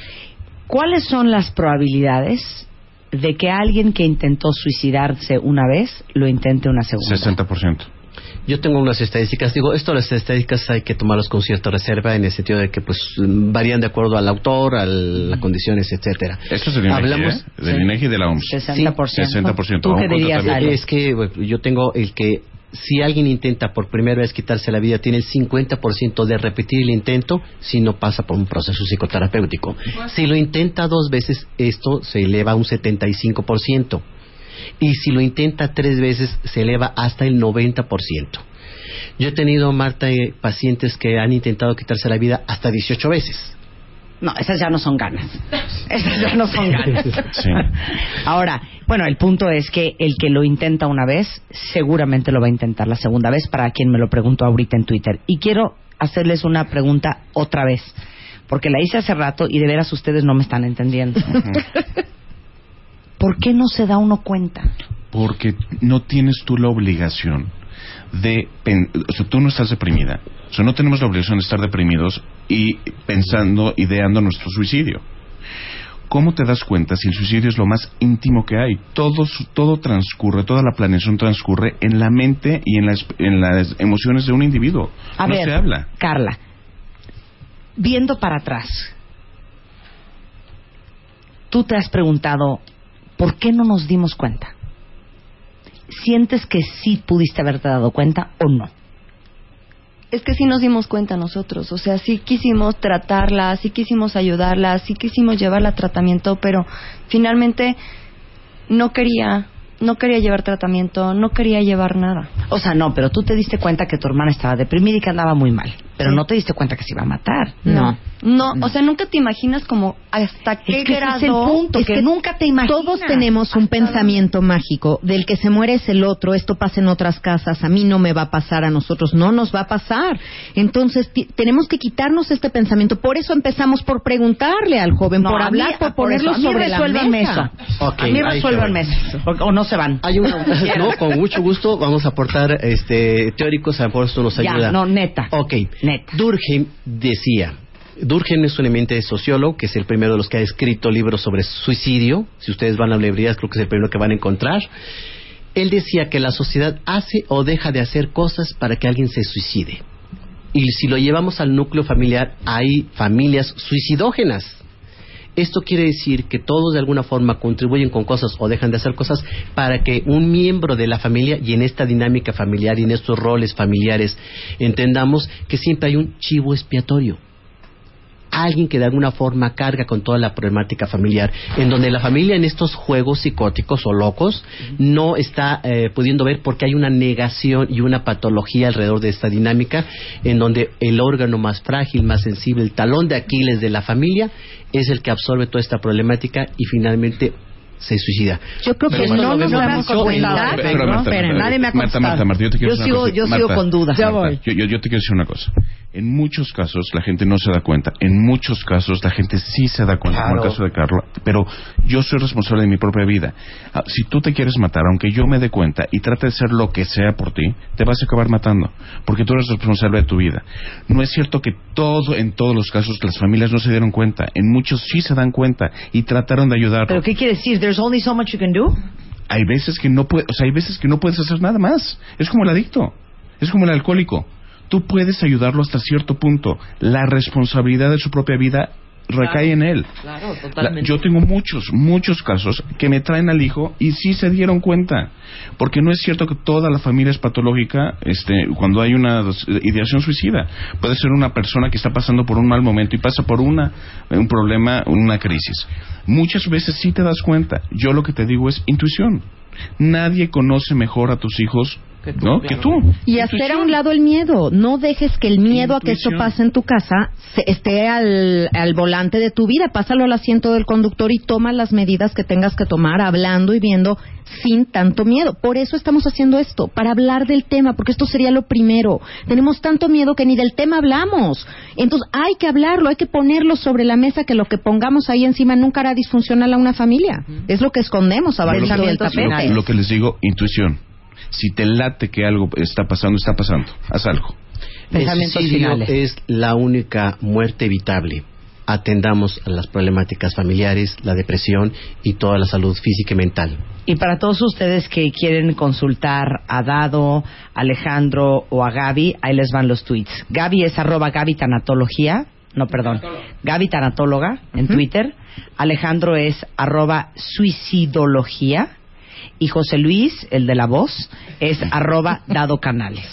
¿Cuáles son las probabilidades de que alguien que intentó suicidarse una vez lo intente una segunda? 60%. Yo tengo unas estadísticas, digo, esto las estadísticas hay que tomarlas con cierta reserva en el sentido de que pues varían de acuerdo al autor, a las condiciones, etcétera. Esto es del INEGI, Hablamos- ¿eh? Del INEGI y de la OMS. 60%. 60%. ¿Tú qué dirías? Es que bueno, yo tengo el que si alguien intenta por primera vez quitarse la vida, tiene el 50% de repetir el intento si no pasa por un proceso psicoterapéutico. Si lo intenta dos veces, esto se eleva a un 75%. Y si lo intenta tres veces, se eleva hasta el 90%. Yo he tenido, Marta, eh, pacientes que han intentado quitarse la vida hasta 18 veces. No, esas ya no son ganas. Esas ya no son ganas. Sí. Ahora, bueno, el punto es que el que lo intenta una vez, seguramente lo va a intentar la segunda vez, para quien me lo preguntó ahorita en Twitter. Y quiero hacerles una pregunta otra vez, porque la hice hace rato y de veras ustedes no me están entendiendo. ¿Por qué no se da uno cuenta? Porque no tienes tú la obligación de... O sea, tú no estás deprimida. O sea, no tenemos la obligación de estar deprimidos y pensando, ideando nuestro suicidio. ¿Cómo te das cuenta si el suicidio es lo más íntimo que hay? Todo, todo transcurre, toda la planeación transcurre en la mente y en las, en las emociones de un individuo. A no ver, se habla. Carla, viendo para atrás, tú te has preguntado, ¿por qué no nos dimos cuenta? ¿Sientes que sí pudiste haberte dado cuenta o no? Es que sí nos dimos cuenta nosotros, o sea, sí quisimos tratarla, sí quisimos ayudarla, sí quisimos llevarla a tratamiento, pero finalmente no quería, no quería llevar tratamiento, no quería llevar nada. O sea, no, pero tú te diste cuenta que tu hermana estaba deprimida y que andaba muy mal, pero Sí. no te diste cuenta que se iba a matar. No. No, o sea, nunca te imaginas como hasta qué Es que ese grado. es el punto, Es que, que nunca te imaginas. Todos tenemos un pensamiento mágico del que se muere es el otro, esto pasa en otras casas, a mí no me va a pasar, a nosotros no nos va a pasar. Entonces tenemos que quitarnos este pensamiento. Por eso empezamos por preguntarle al joven, No, por mí- hablar, por por ponerlo eso, a mí sobre la mesa. eso. A mí te eso. O, o no se van. Hay una, no, con mucho gusto vamos a aportar este, teóricos, a lo mejor esto nos Ya, ayuda. no, neta. Ok. Neta. Decía, Durkheim es un eminente sociólogo, que es el primero de los que ha escrito libros sobre suicidio. Si ustedes van a librerías, creo que es el primero que van a encontrar. Él decía que la sociedad hace o deja de hacer cosas para que alguien se suicide. Y si lo llevamos al núcleo familiar, hay familias suicidógenas. Esto quiere decir que todos de alguna forma contribuyen con cosas o dejan de hacer cosas para que un miembro de la familia y en esta dinámica familiar y en estos roles familiares entendamos que siempre hay un chivo expiatorio. Alguien que de alguna forma carga con toda la problemática familiar, en donde la familia en estos juegos psicóticos o locos no está eh, pudiendo ver porque hay una negación y una patología alrededor de esta dinámica, en donde el órgano más frágil, más sensible, el talón de Aquiles de la familia, es el que absorbe toda esta problemática y finalmente se suicida. Yo creo Pero que no nos Marta, esperen, Marta, nadie me ha Marta, contestado. Marta, Marta, yo te quiero Yo decir una sigo- cosa. yo sigo Marta, con dudas. Marta, yo te quiero decir una cosa. En muchos casos la gente no se da cuenta. En muchos casos la gente sí se da cuenta, como Claro. el caso de Carla. Pero yo soy responsable de mi propia vida. Ah, Si tú te quieres matar, aunque yo me dé cuenta y trate de ser lo que sea por ti, te vas a acabar matando. Porque tú eres responsable de tu vida. No es cierto que todo, en todos los casos, las familias no se dieron cuenta. En muchos sí se dan cuenta y trataron de ayudar. ¿Pero qué quiere decir? There's only so much you can do. hay veces que no puedes, o sea, hay veces que no puedes hacer nada más. Es como el adicto, es como el alcohólico. Tú puedes ayudarlo hasta cierto punto. La responsabilidad de su propia vida recae en él. Claro, La- totalmente. yo tengo muchos, muchos casos que me traen al hijo y sí se dieron cuenta. Porque no es cierto que toda la familia es patológica este, cuando hay una ideación suicida. Puede ser una persona que está pasando por un mal momento y pasa por una, un problema, una crisis. Muchas veces sí te das cuenta. Yo lo que te digo es intuición. Nadie conoce mejor a tus hijos Que tú, ¿no? claro. que tú. Y hacer a un lado el miedo. No dejes que el miedo a que esto pase en tu casa se- esté al, al volante de tu vida. Pásalo al asiento del conductor y toma las medidas que tengas que tomar hablando y viendo sin tanto miedo. Por eso estamos haciendo esto, para hablar del tema, porque esto sería lo primero. Tenemos tanto miedo que ni del tema hablamos. Entonces hay que hablarlo, hay que ponerlo sobre la mesa, que lo que pongamos ahí encima nunca hará disfuncional a una familia. Es lo que escondemos abajo del lo, tapete. lo que les digo, intuición. Si te late que algo está pasando, está pasando. Haz algo. El Pensamientos suicidio finales. es la única muerte evitable. atendamos a las problemáticas familiares, la depresión y toda la salud física y mental. Y para todos ustedes que quieren consultar a Dado, Alejandro o a Gaby, ahí les van los tweets. Gaby es arroba Gaby Tanatología, no, perdón, Gaby Tanatóloga en Twitter. Alejandro es arroba Suicidología. Y José Luis, el de la voz, es arroba Dado Canales.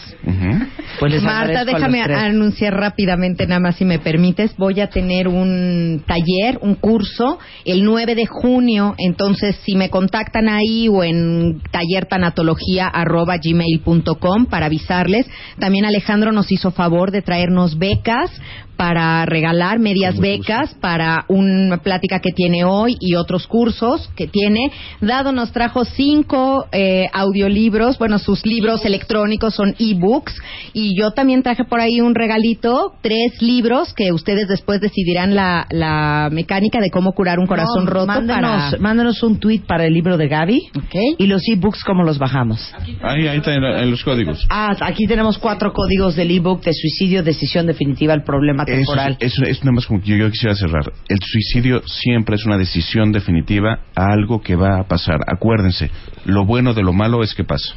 Pues les Marta, agradezco a los déjame anunciar rápidamente, nada más si me permites. Voy a tener un taller, un curso, el 9 de junio. Entonces, si me contactan ahí o en tallertanatología.gmail.com para avisarles. También Alejandro nos hizo favor de traernos becas para regalar medias becas para una plática que tiene hoy y otros cursos que tiene. Dado nos trajo cinco eh, audiolibros, bueno, sus libros electrónicos son ebooks y yo también traje por ahí un regalito, tres libros que ustedes después decidirán la, la mecánica de cómo curar un corazón No, roto mándenos, para... mándenos un tweet para el libro de Gaby Ok. y los ebooks cómo los bajamos. Ahí, ahí está en, en los códigos. Ah, aquí tenemos cuatro códigos del ebook de suicidio, decisión definitiva, el problema Eso, temporal. es- eso es nada más como que yo quisiera cerrar. El suicidio siempre es una decisión definitiva a algo que va a pasar. Acuérdense, lo bueno de lo malo es que pasa.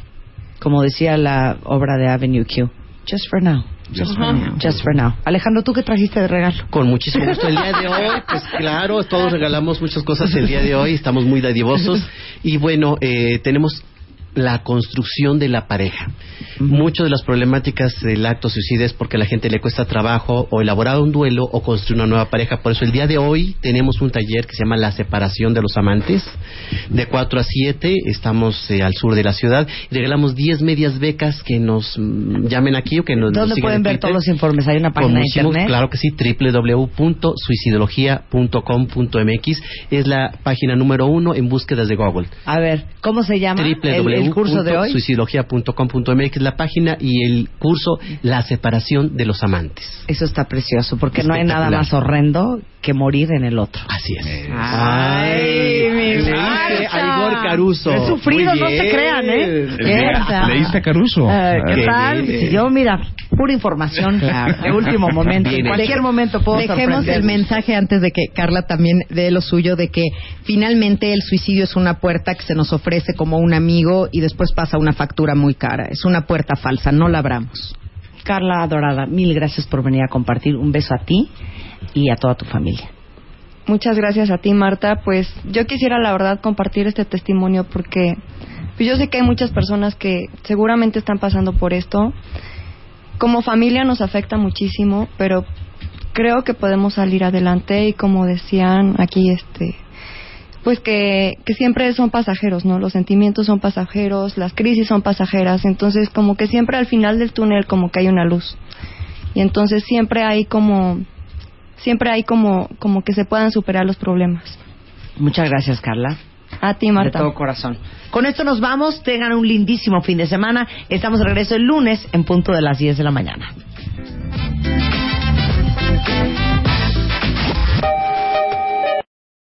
Como decía la obra de Avenue Q. Just for now. Just for now. Just for now. Alejandro, ¿tú qué trajiste de regalo? Con muchísimo gusto. El día de hoy, pues claro, todos regalamos muchas cosas el día de hoy, estamos muy dadivosos. Y bueno, eh, tenemos la construcción de la pareja. Muchas de las problemáticas del acto suicida es porque a la gente le cuesta trabajo o elaborar un duelo o construir una nueva pareja. Por eso el día de hoy tenemos un taller que se llama La separación de los amantes. De 4 a 7 estamos eh, al sur de la ciudad y regalamos 10 medias becas que nos mm, llamen aquí o que nos, ¿Dónde pueden en ver todos los informes? ¿Hay una página de internet? Claro que sí, www.suicidología.com.mx es la página número uno en búsquedas de Google. A ver, ¿cómo se llama el, el curso de hoy? www.suicidología.com.mx la página y el curso La separación de los amantes. Eso está precioso, porque no hay nada más horrendo que morir en el otro. Así es. Ay, mi Marta. a Igor Caruso. He sufrido, no se crean, ¿eh? ¿Leíste a Caruso? Eh, ¿Qué tal? Si yo, mira, pura información de último momento. En cualquier momento puedo Dejemos el mensaje antes de que Carla también dé lo suyo de que finalmente el suicidio es una puerta que se nos ofrece como un amigo y después pasa una factura muy cara. Es una puerta falsa, no la abramos. Carla Adorada, mil gracias por venir a compartir. Un beso a ti y a toda tu familia. Muchas gracias a ti, Marta. Pues yo quisiera, la verdad, compartir este testimonio porque pues yo sé que hay muchas personas que seguramente están pasando por esto. Como familia nos afecta muchísimo, pero creo que podemos salir adelante y como decían aquí, este, pues que, que siempre son pasajeros, ¿no? Los sentimientos son pasajeros, las crisis son pasajeras, entonces como que siempre al final del túnel como que hay una luz. Y entonces siempre hay como siempre hay como como que se puedan superar los problemas. Muchas gracias, Carla. A ti, De Marta. todo corazón. Con esto nos vamos. Tengan un lindísimo fin de semana. Estamos de regreso el lunes en punto de las 10 de la mañana.